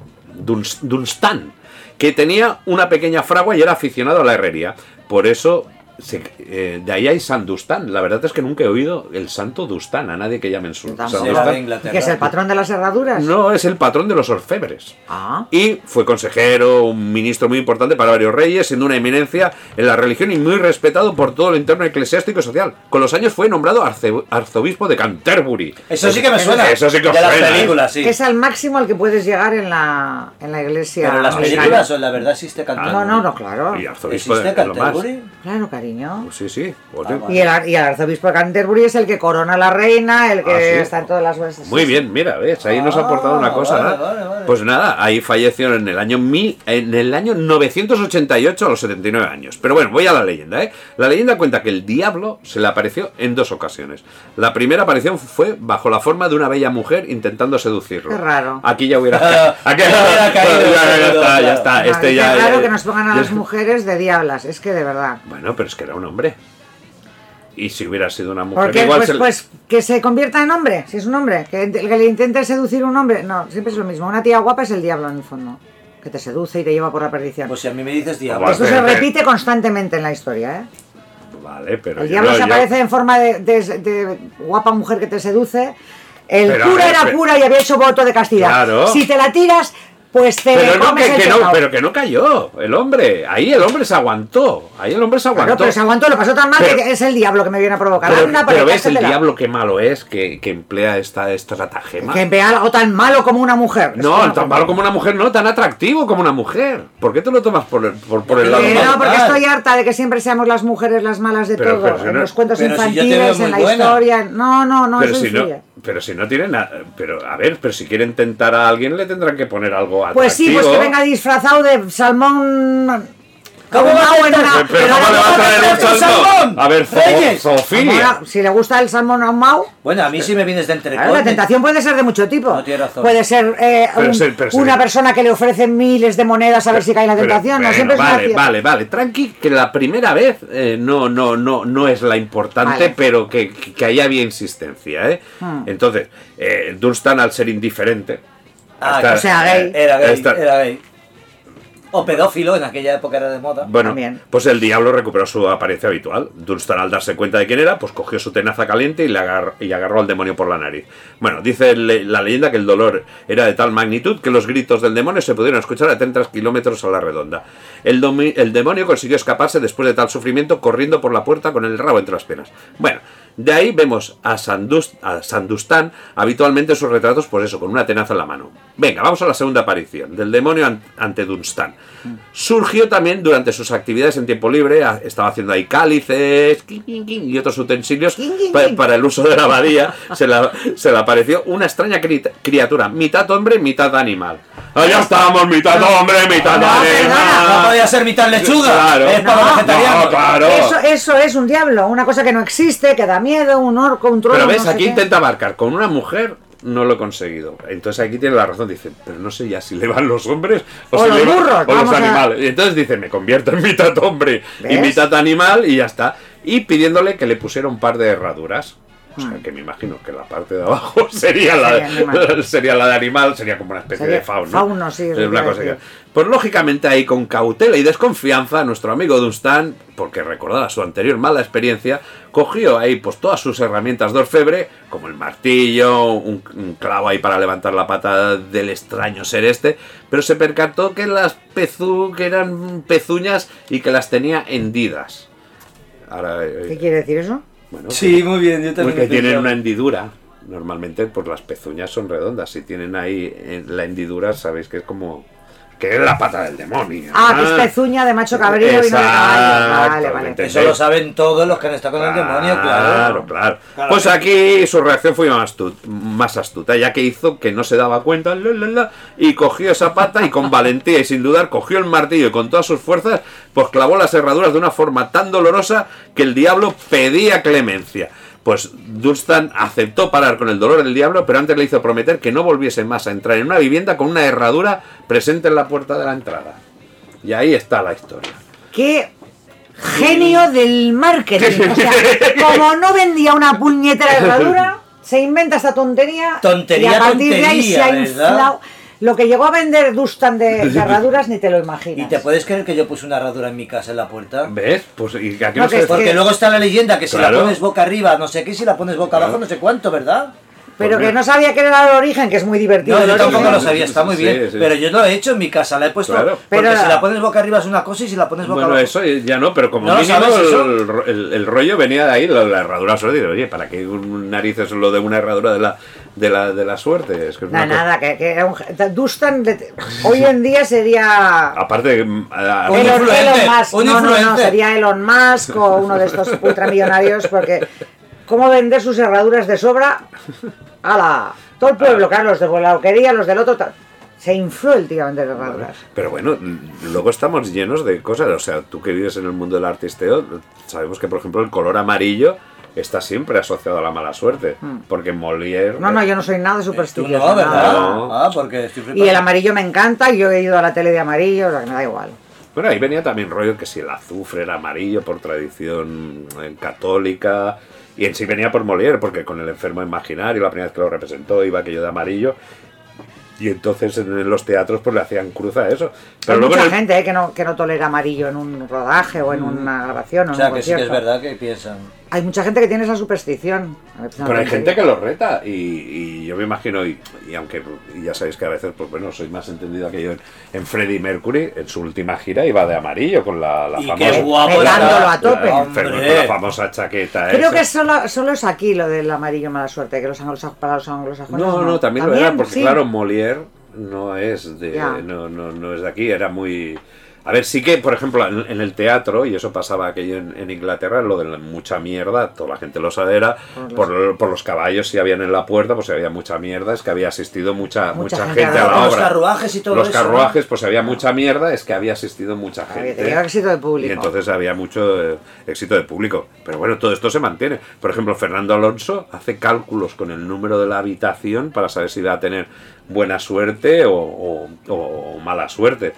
Duns- Dunstan, que tenía una pequeña fragua y era aficionado a la herrería. Por eso, se- eh, de ahí hay San Dustán. La verdad es que nunca he oído el santo Dustán, a nadie que llamen su. San Dustán. de. ¿Que es el patrón de las herraduras? No, es el patrón de los orfebres. Ah. Y fue consejero, un ministro muy importante para varios reyes, siendo una eminencia en la religión y muy respetado por todo el entorno eclesiástico y social. Con los años fue nombrado arce- arzobispo de Canterbury. Eso sí que me suena. Eso sí que os De las suena, ¿eh? películas, sí. Es al máximo al que puedes llegar en la, en la iglesia. Pero en las películas o en la verdad existe Canterbury. No, no, no, claro. Y arzobispo de, ¿Existe más. Canterbury? Claro, cariño. Cariño. Sí, sí. pues Ah, sí. vale. Y el, ar- y el arzobispo de Canterbury es el que corona a la reina, el que Ah, sí. está en todas las veces. Muy bien, mira, ves, ahí nos ha aportado una Ah, cosa. vale, ¿eh? vale, vale. Pues nada, ahí falleció en el año mil, en el año 988 a los 79 años. Pero bueno, voy a la leyenda, ¿eh? La leyenda cuenta que el diablo se le apareció en dos ocasiones. La primera aparición fue bajo la forma de una bella mujer intentando seducirlo. Qué raro. Aquí ya hubiera, aquí Ya hubiera caído, ya, está, ya claro. está. Vale, Este ya, ya- que nos pongan a las mujeres de diablas, es que de verdad. Bueno, pero es que era un hombre. Y si hubiera sido una mujer, Porque igual pues, se pues que se convierta en hombre, si es un hombre, que, que le intente seducir un hombre, no, siempre es lo mismo. Una tía guapa es el diablo en el fondo, que te seduce y te lleva por la perdición. Pues si a mí me dices diablo. Esto se repite constantemente en la historia, ¿eh? Vale, pero El diablo no- se yo- aparece en forma de, de- de guapa mujer que te seduce. El Pero, cura ver, era pero- cura y había hecho voto de castidad. Claro. Si te la tiras, pues te Pero no, que, no, pero que no cayó el hombre. Ahí el hombre se aguantó. Ahí el hombre se aguantó. Claro, pero se aguantó, lo pasó tan mal Pero- que es el diablo que me viene a provocar. Pero- Anda, pero ves el diablo qué malo es que, que emplea esta estratagema. Que vea algo tan malo como una mujer. No, tan malo como una mujer, no, tan atractivo como una mujer. ¿Por qué te lo tomas por el, por, por el lado no, porque mal. estoy harta de que siempre seamos las mujeres las malas de Pero- todo. en no- los cuentos si infantiles, en la buena. historia. No, no, no, pero eso si no, pero si no tiene nada, pero a ver, pero si quieren tentar a alguien le tendrán que poner algo atractivo. Pues sí, pues que venga disfrazado de salmón. ¿Cómo va a a traer no, salmón? A ver, Reyes. zoofilia. Ahora, si le gusta el salmón ahumado, Bueno, a mí sí me vienes de entre claro, la tentación puede ser de mucho tipo. No, tiene razón. Puede ser, eh, un- una persona que le ofrece miles de monedas a ver si cae en la Pero- tentación. no bueno, siempre es una vale, vale, vale. Tranqui, que la primera vez eh, no, no, no, no es la importante, Vale. pero que, que ahí había insistencia, ¿eh? Hmm. Entonces, eh, Dunstan, al ser indiferente, Ah, hasta- o sea, gay. Era gay, era gay. O pedófilo, en aquella época era de moda. Bueno, También. pues el diablo recuperó su apariencia habitual. Dunstan, al darse cuenta de quién era, pues cogió su tenaza caliente y, le agar- y agarró al demonio por la nariz. Bueno, dice le- la leyenda que el dolor era de tal magnitud que los gritos del demonio se pudieron escuchar a 30 kilómetros a la redonda. El, el demonio consiguió escaparse después de tal sufrimiento corriendo por la puerta con el rabo entre las piernas. Bueno, de ahí vemos a, Sandus- a Sandustán habitualmente en sus retratos, pues eso, con una tenaza en la mano. Venga, vamos a la segunda aparición del demonio an- ante Dunstan. Surgió también durante sus actividades en tiempo libre, estaba haciendo ahí cálices y otros utensilios para el uso de la abadía. Se, la- se le apareció una extraña cri- criatura, mitad hombre, mitad animal. Allá estamos, mitad hombre, mitad No, animal. No podía ser mitad lechuga. Claro. Es para No, vegetariano. no, claro. Eso, eso es un diablo, una cosa que no existe, que da miedo, un orco, un trono. Pero ves, no aquí intenta abarcar con una mujer, no lo he conseguido. Entonces aquí tiene la razón, dice, pero no sé ya si le van los hombres o, O si los le van- burros, o los a- animales. Y entonces dice, me convierto en mitad hombre y mitad animal y ya está. Y pidiéndole que le pusiera un par de herraduras. O sea, Hmm. que me imagino que la parte de abajo sería la, Sería la de animal, sería como una especie Sería de fauno. fauno, sí, Es una cosa que... Pues lógicamente ahí con cautela y desconfianza, nuestro amigo Dunstan, porque recordaba su anterior mala experiencia, cogió ahí pues todas sus herramientas de orfebre, como el martillo, un, un clavo ahí para levantar la pata del extraño ser este, pero se percató que las pezu que eran pezuñas y que las tenía hendidas. Ahora, eh, ¿Qué quiere decir eso? Bueno, Sí, muy bien, yo también. que he tienen una hendidura. Normalmente, pues las pezuñas son redondas. Si tienen ahí en la hendidura, sabéis que es como. Que es la pata del demonio. Ah, que es pezuña de macho cabrío y no de caballo. Vale, vale. Eso lo saben todos los que han estado con el demonio, claro. claro. Claro. Pues aquí su reacción fue más astuta, ya que hizo que no se daba cuenta, la, la, la, y cogió esa pata y con valentía y sin dudar cogió el martillo y con todas sus fuerzas, pues clavó las herraduras de una forma tan dolorosa que el diablo pedía clemencia. Pues Dunstan aceptó parar con el dolor del diablo, pero antes le hizo prometer que no volviese más a entrar en una vivienda con una herradura presente en la puerta de la entrada. Y ahí está la historia. Qué genio del marketing. O sea, como no vendía una puñetera herradura, se inventa esta tontería. Tontería, y a partir de ahí se ha ¿verdad? Lo que llegó a vender Dustan de, de herraduras ni te lo imaginas. ¿Y te puedes creer que yo puse una herradura en mi casa en la puerta? ¿Ves? Pues y aquí No, no, que se- Porque que- luego está la leyenda que si Claro. la pones boca arriba, no sé qué, si la pones boca Claro. abajo, no sé cuánto, ¿verdad? Pero que mira. no sabía que era el origen, que es muy divertido. No, yo tampoco lo sabía, está muy bien. sí. Pero yo lo he hecho en mi casa, la he puesto. Claro. Porque Pero- si la pones boca arriba es una cosa y si la pones boca Bueno, abajo. eso ya no, pero como ¿No lo mínimo el, ro- el- el rollo venía de ahí, la, la herradura digo, oye, ¿para qué un narices lo de una herradura de la, de la, de la suerte? Es que es No, nada, que, que era un. Dustan de- hoy en día sería. Aparte, mm, Elon, Elon Musk. un no, no, no, sería Elon Musk o uno de estos ultramillonarios, porque ¿cómo vender sus herraduras de sobra? ¡Hala! Todo el pueblo, claro, los de la loquería, los del otro. tal. Se infló el tío a vender herraduras. Pero bueno, luego estamos llenos de cosas. O sea, tú que vives en el mundo del artisteo, sabemos que, por ejemplo, el color amarillo está siempre asociado a la mala suerte. Porque Molière. Hmm. No, no, yo no soy nada Tú supersticiosa. no, ¿verdad? No. Ah, porque estoy Y el amarillo me encanta, yo he ido a la tele de amarillo, o sea que me da igual. Bueno, ahí venía también rollo que si el azufre era amarillo por tradición eh, católica. Y en sí venía por Molière, porque con el enfermo imaginario, la primera vez que lo representó, iba aquello de amarillo. Y entonces en los teatros pues le hacían cruz a eso. Pero Hay luego mucha el- gente eh, que, no, que no tolera amarillo en un rodaje o en una grabación o O en sea, un que sí que es verdad que piensan. Hay mucha gente que tiene esa superstición. Pero hay gente que lo reta y, y yo me imagino, y, y aunque y ya sabéis que a veces, pues bueno, soy más entendido que yo en, en Freddie Mercury, en su última gira iba de amarillo con la, la Y famosa... qué guapo está. a tope. la- la famosa chaqueta Creo esa. que solo, solo es aquí lo del amarillo mala suerte, que los anglosajones, para los anglosajones. No, no, también, lo era, porque sí. claro, Molière no es de no, no, no es de aquí, era muy a ver, sí que, por ejemplo, en, en el teatro, y eso pasaba aquello en, en Inglaterra, lo de la mucha mierda, toda la gente lo sabe, era por, por los caballos si habían en la puerta, pues si había mucha mierda, es que había asistido mucha, Mucha mucha, gente gente, a la obra. Los carruajes y todo Los eso, ¿no? carruajes, pues si había mucha mierda, es que había asistido mucha Había gente. tenido éxito de público. Y entonces había mucho eh, éxito de público. Pero bueno, todo esto se mantiene. Por ejemplo, Fernando Alonso hace cálculos con el número de la habitación para saber si va a tener buena suerte o, o- o mala suerte.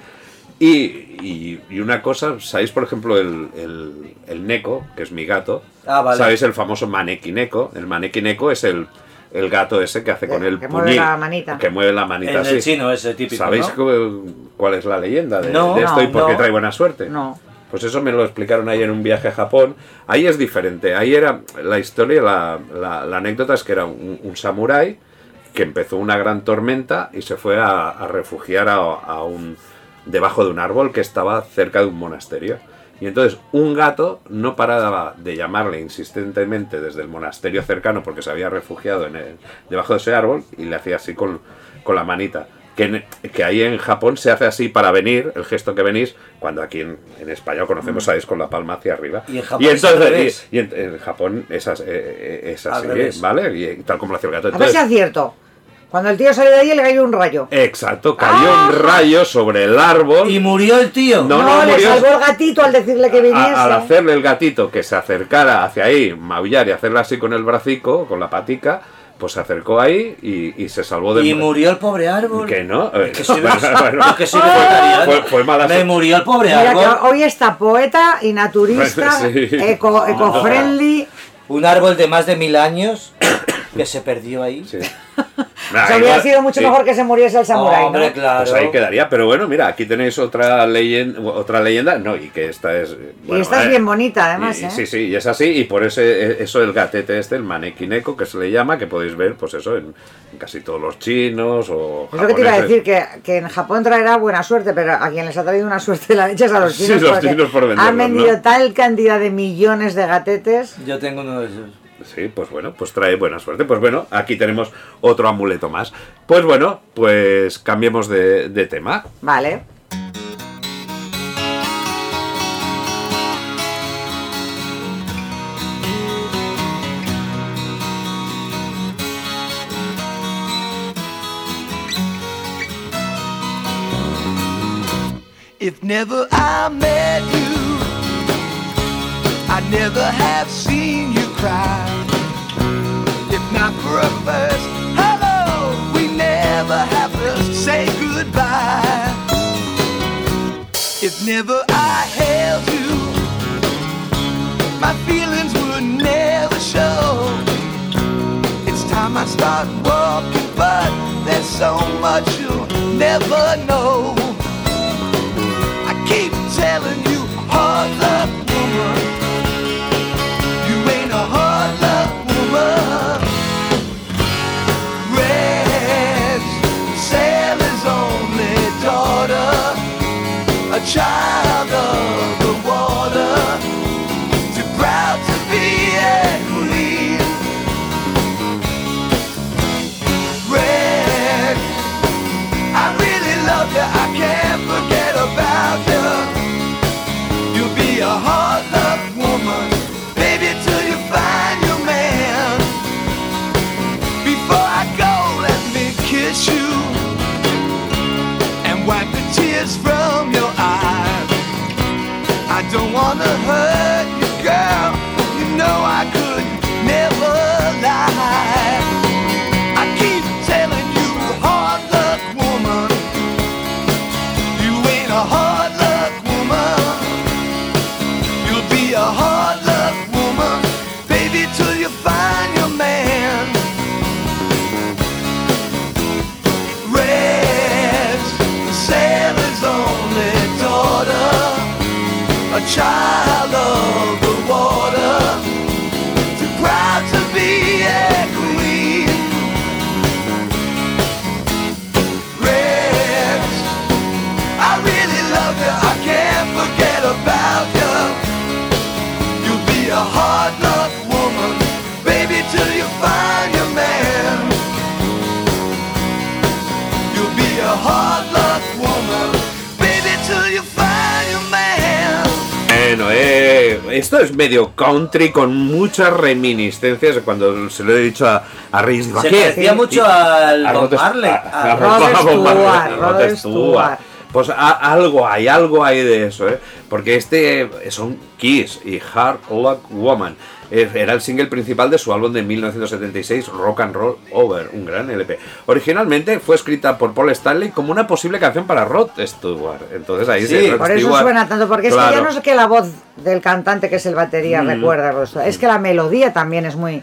Y, y- y una cosa, ¿sabéis por ejemplo el, el, el Neko, que es mi gato? Ah, vale. ¿Sabéis el famoso Maneki Neko? El Maneki Neko es el, el gato ese que hace con el Que mueve la manita. Que mueve la manita El así. del chino ese típico, ¿Sabéis cuál es la leyenda de, No, de esto y no, por qué no. trae buena suerte? No. Pues eso me lo explicaron ahí en un viaje a Japón. Ahí es diferente. Ahí era la historia, la, la- la anécdota es que era un, un samurái que empezó una gran tormenta y se fue a, a refugiar a, a un debajo de un árbol que estaba cerca de un monasterio. Y entonces un gato no paraba de llamarle insistentemente desde el monasterio cercano porque se había refugiado en el- debajo de ese árbol y le hacía así con, con la manita. Que, que ahí en Japón se hace así para venir, el gesto que venís, cuando aquí en, en España lo conocemos, ¿sabéis? Con la palma hacia arriba. Y en Japón es al entonces, revés. y- y en, en Japón es, as- eh, eh, es Al así. ¿vale? Y, tal como lo hacía el gato. A ver si Entonces, acierto. Cuando el tío salió de allí le cayó un rayo. exacto, cayó Ah. un rayo sobre el árbol. Y murió el tío. No, No, no, le murió. salvó el gatito al decirle que viniese. A- al hacerle el gatito que se acercara hacia ahí, maullar y hacerle así con el bracico, con la patica, pues se acercó ahí y, y se salvó de Y murió el pobre árbol. Que no. eh, Que sí, bueno, que faltaría. Fue- fue mala Me murió el pobre Mira que árbol. hoy está poeta y naturista, Sí. eco, eco-friendly. Un árbol de más de mil años que se perdió ahí. Sí. O sea, hubiera sido mucho sí. mejor que se muriese el samurái, Hombre, ¿no? claro. Pues ahí quedaría, pero bueno, mira, aquí tenéis otra leyenda, otra leyenda, no, y que esta es... bueno, esta es eh, bien bonita, además, y- ¿eh? Sí, sí, y es así, y por ese, eso el gatete este, el manequineco, que se le llama, que podéis ver, pues eso, en, en casi todos los chinos o Es lo que te iba a decir, que, que en Japón traerá buena suerte, pero a quien les ha traído una suerte la leche es a los Sí, chinos, los porque chinos por venderlos, han vendido ¿no? tal cantidad de millones de gatetes. Yo tengo uno de esos. Sí, pues bueno, pues trae buena suerte. Pues bueno, aquí tenemos otro amuleto más. Pues bueno, pues cambiemos de, de tema. Vale. If never I met you, I'd never have seen you If not for a first hello, we never have to say goodbye. If never I held you, my feelings would never show. It's time I start walking, but there's so much you'll never know. I keep telling you, hard luck child of the water, too proud to be a queen. Rex, I really love you. I can't forget about eh, esto es medio country con muchas reminiscencias cuando se lo he dicho a, a digo, Se parecía mucho al a Bob Marley. a- a Stewart. Pues algo hay, algo hay de eso, ¿eh? Porque este son Kiss y Hard Luck Woman. Eh, Era el single principal de su álbum de 1976, Rock and Roll Over, un gran LP. Originalmente fue escrita por Paul Stanley como una posible canción para Rod Stewart. Entonces ahí Sí, sí, Rod Por eso Stewart, suena tanto, porque es que ya no es que la voz del cantante que es el batería Mm. recuerda, a Rod es que la melodía también es muy,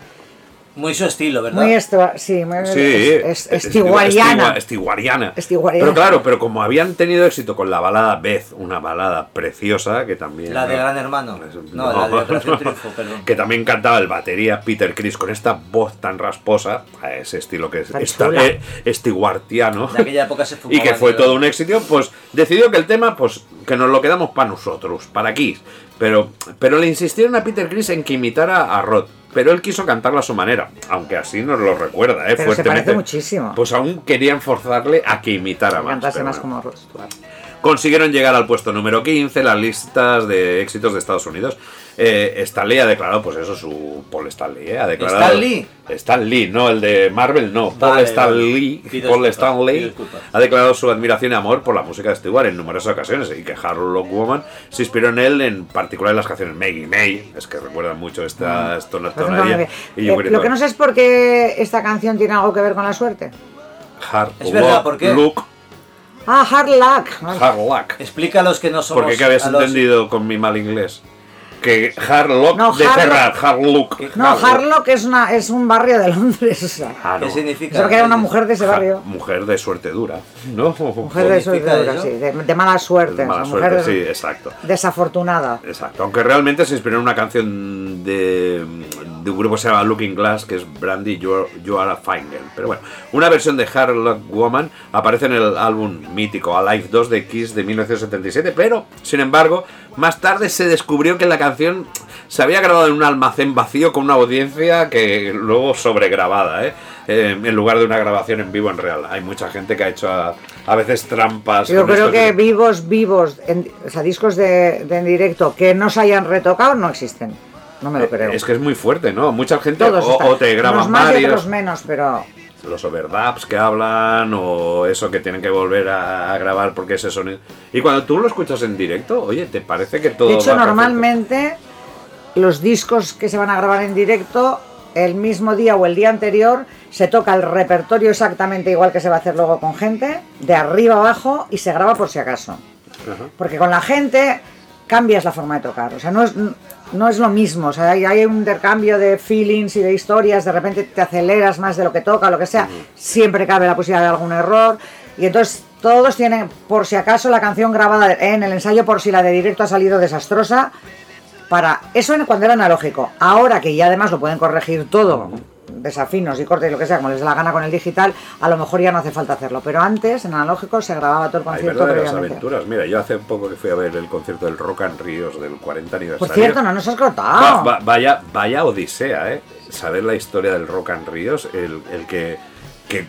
Muy su estilo, ¿verdad? muy esto, sí, muy Sí, es, es, es- estiguariana. estigua- estiguariana. Estiguariana. Pero claro, pero como habían tenido éxito con la balada Beth, una balada preciosa que también. La de. Gran Hermano. Es- No, la de Operación Triunfo, perdón. Que también cantaba el batería Peter Chris con esta voz tan rasposa, a ese estilo que es esta- eh, estiguartiano. De aquella época se y fumaba que fue todo un éxito, pues decidió que el tema, pues que nos lo quedamos para nosotros, para Kiss. Pero, pero le insistieron a Peter Chris en que imitara a Rod. Pero él quiso cantarlo a su manera, aunque así nos lo recuerda, ¿eh? Pero se parece muchísimo. Pues aún querían forzarle a que imitara más. Cantase más como Rod. Consiguieron llegar al puesto número 15 en las listas de éxitos de Estados Unidos. Eh, Stanley ha declarado, pues eso, su Paul Stanley, ¿eh? Ha declarado, ¿Stan Lee? Stan Lee, no, el de Marvel, no. Paul Vale, Stan vale. Lee, Pido Paul Stanley ha declarado su admiración y amor por la música de Stewart en numerosas ocasiones y que Harold Lock Woman se inspiró en él, en particular en las canciones Maggie May, es que recuerdan mucho esta Pues tonadilla. y eh, lo que no sé es por qué esta canción tiene algo que ver con la suerte. Hard Es verdad, Luck, ¿por qué? Luck, Ah, Hard Luck. Hard Luck. Explica a los que no somos. ¿Por qué qué habías los- entendido con mi mal inglés? Que Harlock No, de Harlock- cerrar, Harlock. No, Harlock es, una, es un barrio de Londres. O sea, Ah, no. ¿Qué significa? Pensaba que era una mujer de ese barrio. mujer de suerte dura, ¿no? Mujer de, suerte, ¿Significa eso? sí, de, de mala suerte. De mala o sea, mujer suerte, sí, exacto. desafortunada. Exacto, aunque realmente se inspiró en una canción de, de un grupo que se llama Looking Glass, que es Brandy, You Are, You Are a Fine Girl. Pero bueno, una versión de Hard Luck Woman aparece en el álbum mítico Alive 2 de Kiss de 1977, pero, sin embargo, más tarde se descubrió que la canción se había grabado en un almacén vacío con una audiencia que luego sobregrabada, ¿eh? Eh, en lugar de una grabación en vivo en real. Hay mucha gente que ha hecho a, a veces trampas. Yo creo que vivos, vivos, en- o sea, discos de, de en directo que no se hayan retocado no existen. No me lo creo. Eh, Es que es muy fuerte, ¿no? Mucha gente o, o te Unos más y menos, pero los overdubs que hablan o eso que tienen que volver a, grabar porque ese sonido. Y cuando tú lo escuchas en directo, oye, ¿te parece que todo de hecho va normalmente los discos que se van a grabar en directo el mismo día o el día anterior se toca el repertorio exactamente igual que se va a hacer luego con gente, de arriba abajo y se graba por si acaso. Porque con la gente cambias la forma de tocar, o sea, no es, no es lo mismo, o sea, hay, hay un intercambio de feelings y de historias, de repente te aceleras más de lo que toca, lo que sea, siempre cabe la posibilidad de algún error y entonces todos tienen, por si acaso, la canción grabada en el ensayo, por si la de directo ha salido desastrosa, para eso cuando era analógico. Ahora que ya además lo pueden corregir todo, desafinos y cortes y lo que sea, como les dé la gana con el digital, a lo mejor ya no hace falta hacerlo. Pero antes, en analógico, se grababa todo el Hay concierto verdaderas previamente. aventuras. Mira, yo hace poco que fui a ver el concierto del Rock and Ríos del 40 aniversario. Por cierto, no nos has Va- cortado. va- vaya, vaya odisea, ¿eh? Saber la historia del Rock and Ríos, el, el que, que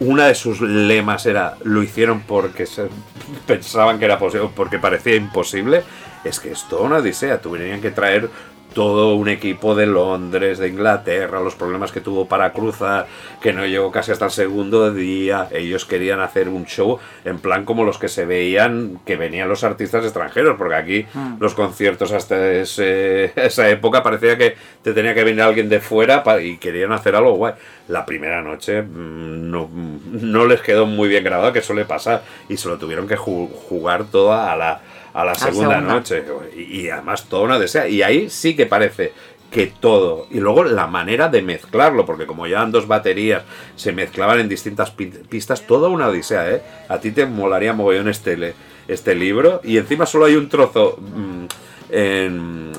una de sus lemas era lo hicieron porque se- pensaban que era posible, porque parecía imposible, es que es toda una odisea. Tuvieron que traer todo un equipo de Londres, de Inglaterra, los problemas que tuvo para cruzar, que no llegó casi hasta el segundo día. Ellos querían hacer un show en plan como los que se veían que venían los artistas extranjeros, porque aquí los conciertos hasta ese- esa época parecía que te tenía que venir alguien de fuera y querían hacer algo guay. La primera noche mm, no, no les quedó muy bien grabado, que suele pasar, y se lo tuvieron que ju- jugar toda a la, a la segunda segunda. noche. Y, y además toda una desea. Y ahí sí que parece que todo. Y luego la manera de mezclarlo, porque como llevan dos baterías, se mezclaban en distintas pi- pistas, toda una odisea, ¿eh? A ti te molaría mogollón este, este libro. Y encima solo hay un trozo mm, en-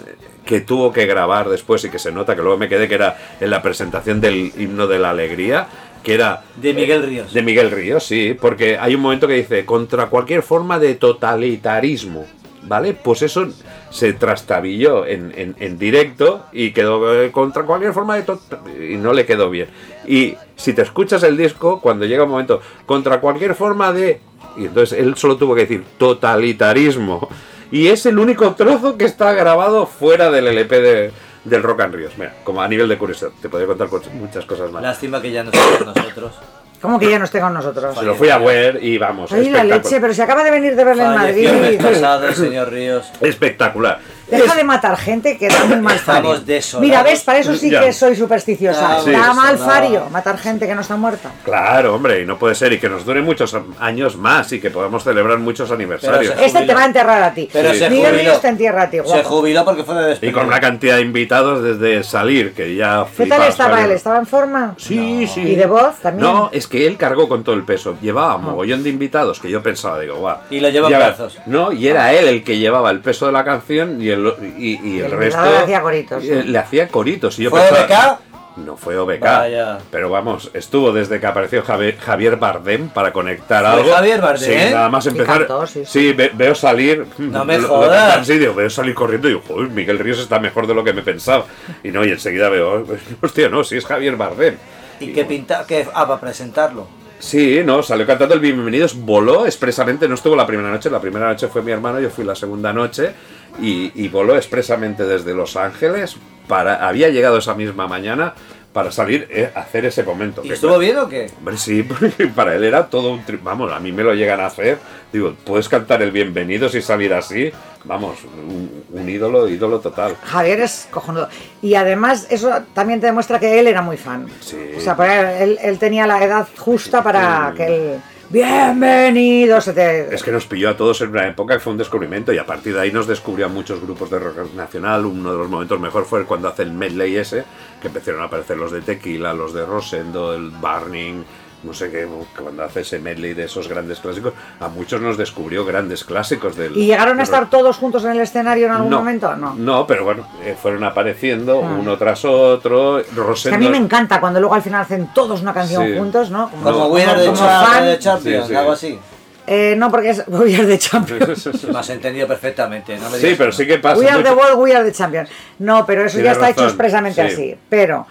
que tuvo que grabar después y que se nota que luego me quedé que era en la presentación del himno de la alegría, que era De Miguel Ríos. de Miguel Ríos, sí, porque hay un momento que dice contra cualquier forma de totalitarismo, ¿vale? Pues eso se trastabilló en, en- en directo y quedó eh, contra cualquier forma de tot- y no le quedó bien. Y si te escuchas el disco, cuando llega un momento contra cualquier forma de y entonces él solo tuvo que decir totalitarismo y es el único trozo que está grabado fuera del LP de, del Rock and Ríos. Mira, como a nivel de curiosidad, te podría contar cos- muchas cosas más. Lástima que ya no está con nosotros. ¿Cómo que ya no esté con nosotros? Se lo fui a ver y vamos. Ay, la leche, pero se acaba de venir de verle en Madrid. pasado el señor Ríos. Espectacular. Deja de matar gente que da muy mal fario. desolados. Mira, ves, para eso sí Ya. que soy supersticiosa. Da mal fario matar gente que no está muerta. Claro, hombre, y no puede ser. Y que nos dure muchos años más y que podamos celebrar muchos aniversarios. se- Este te va a enterrar a ti. Pero se Miguel te entierra a ti, Se guapo. jubiló porque fue de Y despedida. con una cantidad de invitados desde salir, que ya ¿Qué tal estaba él? ¿Estaba en forma? Sí, sí. ¿Y de voz también? No, es que él cargó con todo el peso. Llevaba mogollón de invitados que yo pensaba, digo, guau. Y lo lleva en brazos. No, y era él el que llevaba el peso de la canción y el, y, y el el resto. le hacía coritos. eh, Le hacía coritos. Y yo ¿Fue pensaba, OBK? No fue OBK. Vaya. Pero vamos, estuvo desde que apareció Javier, Javier Bardem para conectar ¿Fue algo. Javier Bardem? Sí, nada más Y empezar. cantó, sí, sí. ve- veo salir. No me lo- lo jodas. cantan, sí, digo, veo salir corriendo y digo, joder, Miguel Ríos está mejor de lo que me pensaba. Y no, y enseguida veo, hostia, no, sí es Javier Bardem. ¿Y qué pinta? ¿Qué? Ah, para presentarlo. Sí, no, salió cantando el Bienvenidos, voló expresamente, no estuvo la primera noche, la primera noche fue mi hermano, yo fui la segunda noche y, y voló expresamente desde Los Ángeles, para, había llegado esa misma mañana para salir eh, a hacer ese momento. ¿Y que estuvo bien o qué? Hombre, sí, porque para él era todo un... tri- Vamos, a mí me lo llegan a hacer. Digo, puedes cantar el Bienvenidos y salir así. Vamos, un, un ídolo, ídolo total. Javier es cojonudo. Y además, eso también te demuestra que él era muy fan. Sí. O sea, él, él tenía la edad justa para que él. Bienvenido. Se te... Es que nos pilló a todos en una época que fue un descubrimiento y a partir de ahí nos descubrió muchos grupos de rock nacional. Uno de los momentos mejor fue cuando hace el medley ese, que empezaron a aparecer los de Tequila, los de Rosendo, el Burning, no sé qué, cuando hace ese medley de esos grandes clásicos, a muchos nos descubrió grandes clásicos del... ¿Y llegaron a estar todos juntos en el escenario en algún no, momento? No. No, pero bueno, eh, fueron apareciendo Ah. uno tras otro. Es que a mí me encanta cuando luego al final hacen todos una canción Sí. juntos, ¿no? Como Winner de, como Cha- fan. de Champions, Sí, sí. algo así. Eh, no, porque es We Are the Champions. Me has entendido perfectamente. No me Sí, pero sí no. que pasa. We Are the mucho- World, We Are the Champions. No, pero eso ya está hecho expresamente sí. así. Pero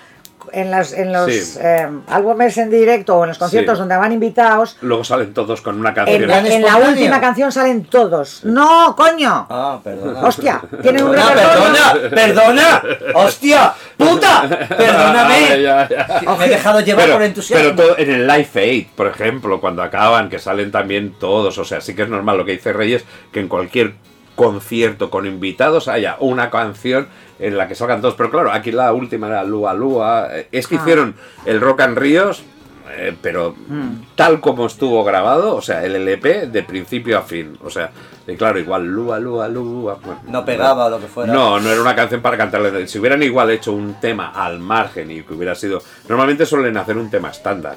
en, las, en los Sí. eh, álbumes en directo o en los conciertos Sí. donde van invitados, Luego salen todos con una canción. ¿Eran en la última canción salen todos. ¡No, coño! Ah, perdona. Hostia, tienen un Perdona, perdona, perdona. ¡Hostia! ¡Puta! Perdóname. Ya, ya. Me he dejado llevar pero, por entusiasmo. pero todo en el Live Aid, por ejemplo, cuando acaban, que salen también todos, o sea, sí que es normal lo que dice Reyes, que en cualquier concierto con invitados haya una canción en la que salgan todos, pero claro, aquí la última era Lua Lua, eh, es que Ah. hicieron el Rock and Ríos, eh, pero Mm. tal como estuvo grabado, o sea, el LP de principio a fin, o sea, y claro, igual Lua Lua Lua, bueno, No pegaba lo que fuera. no, no era una canción para cantarle. Si hubieran igual hecho un tema al margen y que hubiera sido. Normalmente suelen hacer un tema estándar.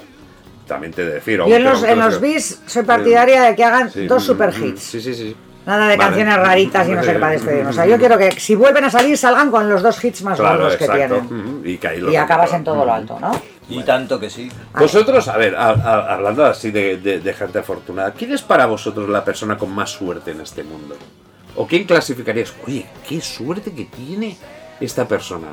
También te decir. Yo en los, en los bis soy partidaria de que hagan Sí, dos mm, super mm, hits. Sí, sí, sí. Nada de Vale. canciones raritas y no sé qué para despedirnos. O sea, yo quiero que si vuelven a salir salgan con los dos hits más Claro, gordos que tienen. Mm, Y, que Y acabas en todo lo alto, ¿no? Y tanto que sí. Vosotros, a ver, a- a- hablando así de, de- de gente afortunada, ¿quién es para vosotros la persona con más suerte en este mundo? ¿O quién clasificaríais? Oye, qué suerte que tiene esta persona.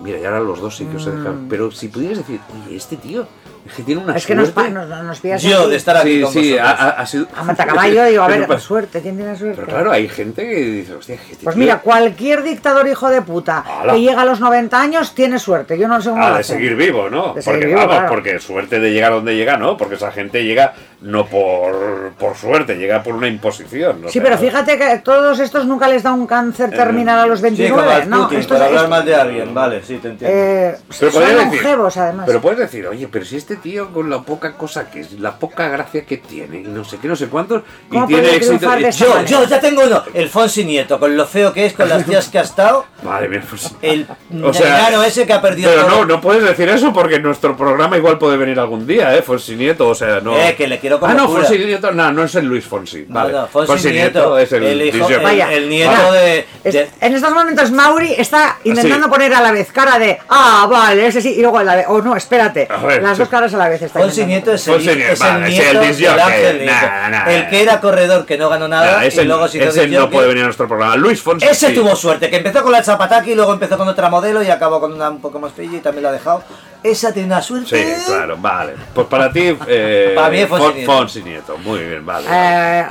Mira, y ahora los dos sí que os he dejado. Pero si pudieras decir, oye, este tío, es que tiene una. Es que nos, suerte. pa- nos, nos pillas Yo, de estar aquí Sí, con sí, ha, vosotros. ha- ha sido. A matacaballo digo, a Pero ver, pa- suerte, ¿quién tiene suerte? Pero claro, hay gente que dice, hostia, que este Pues tío- mira, cualquier dictador hijo de puta Ala. que llega a los 90 años tiene suerte. Yo no sé cómo Ah, de hacen. seguir vivo, ¿no? De porque seguir vivo, vamos, claro. porque suerte de llegar donde llega, no, porque esa gente llega no por, por suerte, llega por una imposición. o Sí, pero fíjate que todos estos nunca les da un cáncer terminal a los Sí, como 29, al ¿no? Putin, Estos- para hablar mal de alguien. Vale, sí, te entiendo. eh, Pero son longevos, además. Pero puedes decir, oye, pero si este tío con la poca cosa que es, la poca gracia que tiene, y no sé qué, no sé cuántos, y ¿Cómo tiene éxito. Yo, manera? yo ya tengo uno. El Fonsi Nieto, con lo feo que es, con las tías que ha estado. Madre mía, pues. El O sea, ese que ha perdido Pero todo. no, no puedes decir eso porque nuestro programa igual puede venir algún día, ¿eh? Fonsi Nieto, o sea, no. Eh, que le quiero como Ah, no. Fonsi Nieto, no, no es el Luis Fonsi. No, Vale. no, Fonsi, Nieto, es el, hijo, el, jockey. Vaya. el nieto Vaya. de, Es- de- en estos momentos Mauri está intentando Sí. poner a la vez cara de ah vale ese sí y luego a la vez oh no espérate ver, las sí. dos caras a la vez está Fonsi. Nieto es el, Fonsi hijo- Nieto, es el vale, nieto el. Ángel Nieto. Nah, nah, el que era corredor que no ganó nada Nah, y ese luego se hizo ese no puede venir a nuestro programa. Luis Fonsi. Ese sí. tuvo suerte, que empezó con la Zapataki y luego empezó con otra modelo y acabó con una un poco más pilla y también la ha dejado. Esa tiene una suerte. Sí, claro, vale. Pues para ti, eh, Para mí es Fonsi Fon- Nieto. Fonsi Nieto. Muy bien, vale. vale. Eh,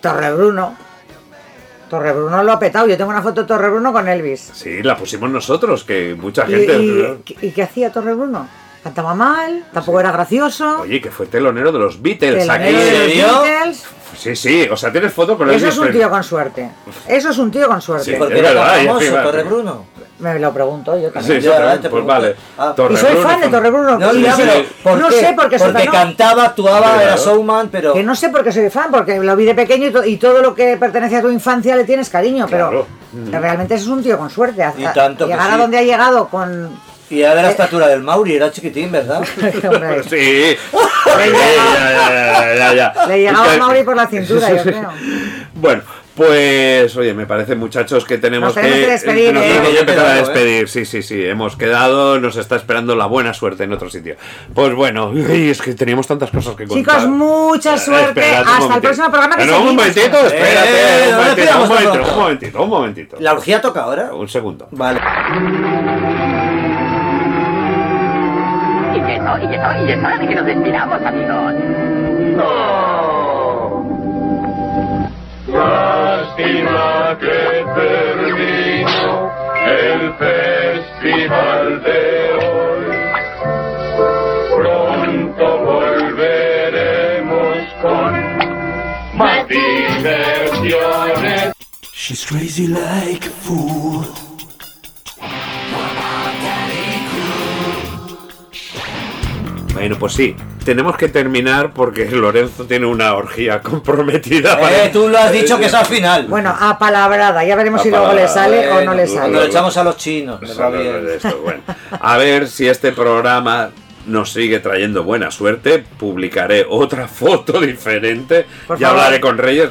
Torrebruno Torrebruno lo ha petado yo tengo una foto de Torrebruno con Elvis Sí, la pusimos nosotros, que mucha y, gente. y- y qué hacía Torrebruno cantaba mal tampoco era gracioso Oye, que fue telonero de los Beatles telonero aquí. de los. Beatles. Sí, sí, o sea, tienes foto con eso Elvis es un tío con suerte eso es un tío con suerte Sí, Porque Es era verdad, famoso, encima- Torre Bruno. Me lo pregunto yo también Ya, también, te pues vale. Ah. y Torre soy Bruno fan de Torrebruno No, ya, sé por qué soy Porque cantaba, actuaba, Claro. era showman, pero. Que no sé por qué soy fan, porque lo vi de pequeño y, to- y todo lo que pertenece a tu infancia le tienes cariño, Claro. pero realmente ese es un tío con suerte. Y tanto que llegar a donde ha llegado con... Y era de la estatura del Mauri, era chiquitín, ¿verdad? Sí. Ya, ya, ya, ya, ya. Le llegaba Es a que- Mauri por la cintura, yo creo. Bueno, pues oye, me parece muchachos que tenemos, Nos tenemos que despedir, nos ¿eh? tenemos que Yo empezar a quedado, ¿eh? despedir. Sí, sí, sí, hemos quedado, nos está esperando la buena suerte en otro sitio. Pues bueno, uy, es que teníamos tantas cosas que contar. Chicos, mucha Eh, suerte. espérate un Hasta el próximo programa que Pero un seguimos. momentito, espérate, Eh, un no momentito, un momentito, un momentito, un momentito. ¿La orgía toca ahora? Un segundo. Vale. Y que no, y que no, y es hora de que nos despidamos, amigos. Lástima que terminó el festival de hoy. Pronto volveremos con más diversiones. She's crazy like a fool. Bueno, pues sí, tenemos que terminar porque Lorenzo tiene una orgía comprometida. para- Eh, tú lo has dicho que es al final. Bueno, a palabrada. Ya veremos si luego le sale o no le sale. lo echamos a los chinos, me va bien. Esto, bueno. A ver si este programa nos sigue trayendo buena suerte. Publicaré otra foto diferente. Por ya favor. hablaré con Reyes.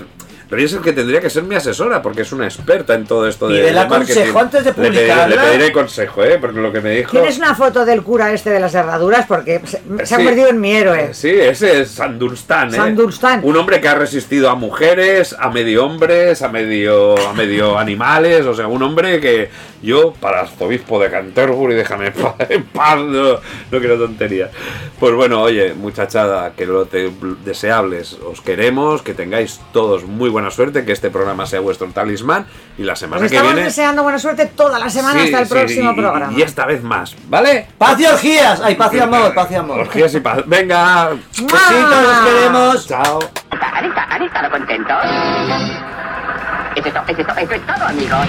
Reyes es el que tendría que ser mi asesora porque es una experta en todo esto de, de marketing. consejo antes de Le pediré- publicarla. Le pediré, consejo, ¿eh? Porque lo que me dijo. ¿Tienes una foto del cura este de las herraduras? Porque se, se ha Sí. convertido en mi héroe. Sí, ese es Sandurstan, ¿eh? Sandurstan. Un hombre que ha resistido a mujeres, a medio hombres, a medio, a medio animales. O sea, un hombre que yo, para arzobispo de Canterbury, déjame en paz, no, no quiero tonterías. Pues bueno, oye, muchachada, que lo te- deseables, os queremos, que tengáis todos muy buena suerte, que este programa sea vuestro talismán y la Os semana que estamos viene. deseando buena suerte toda la semana Sí, hasta el sí, próximo y- programa. Y esta vez más, ¿vale? ¡Paz y orgías! ¡Ay, paz y amor, paz y amor! Orgías y paz. Venga, Besitos, los queremos. chao. ¿Han estado contentos? Eso es todo, eso es todo, eso es todo, amigos.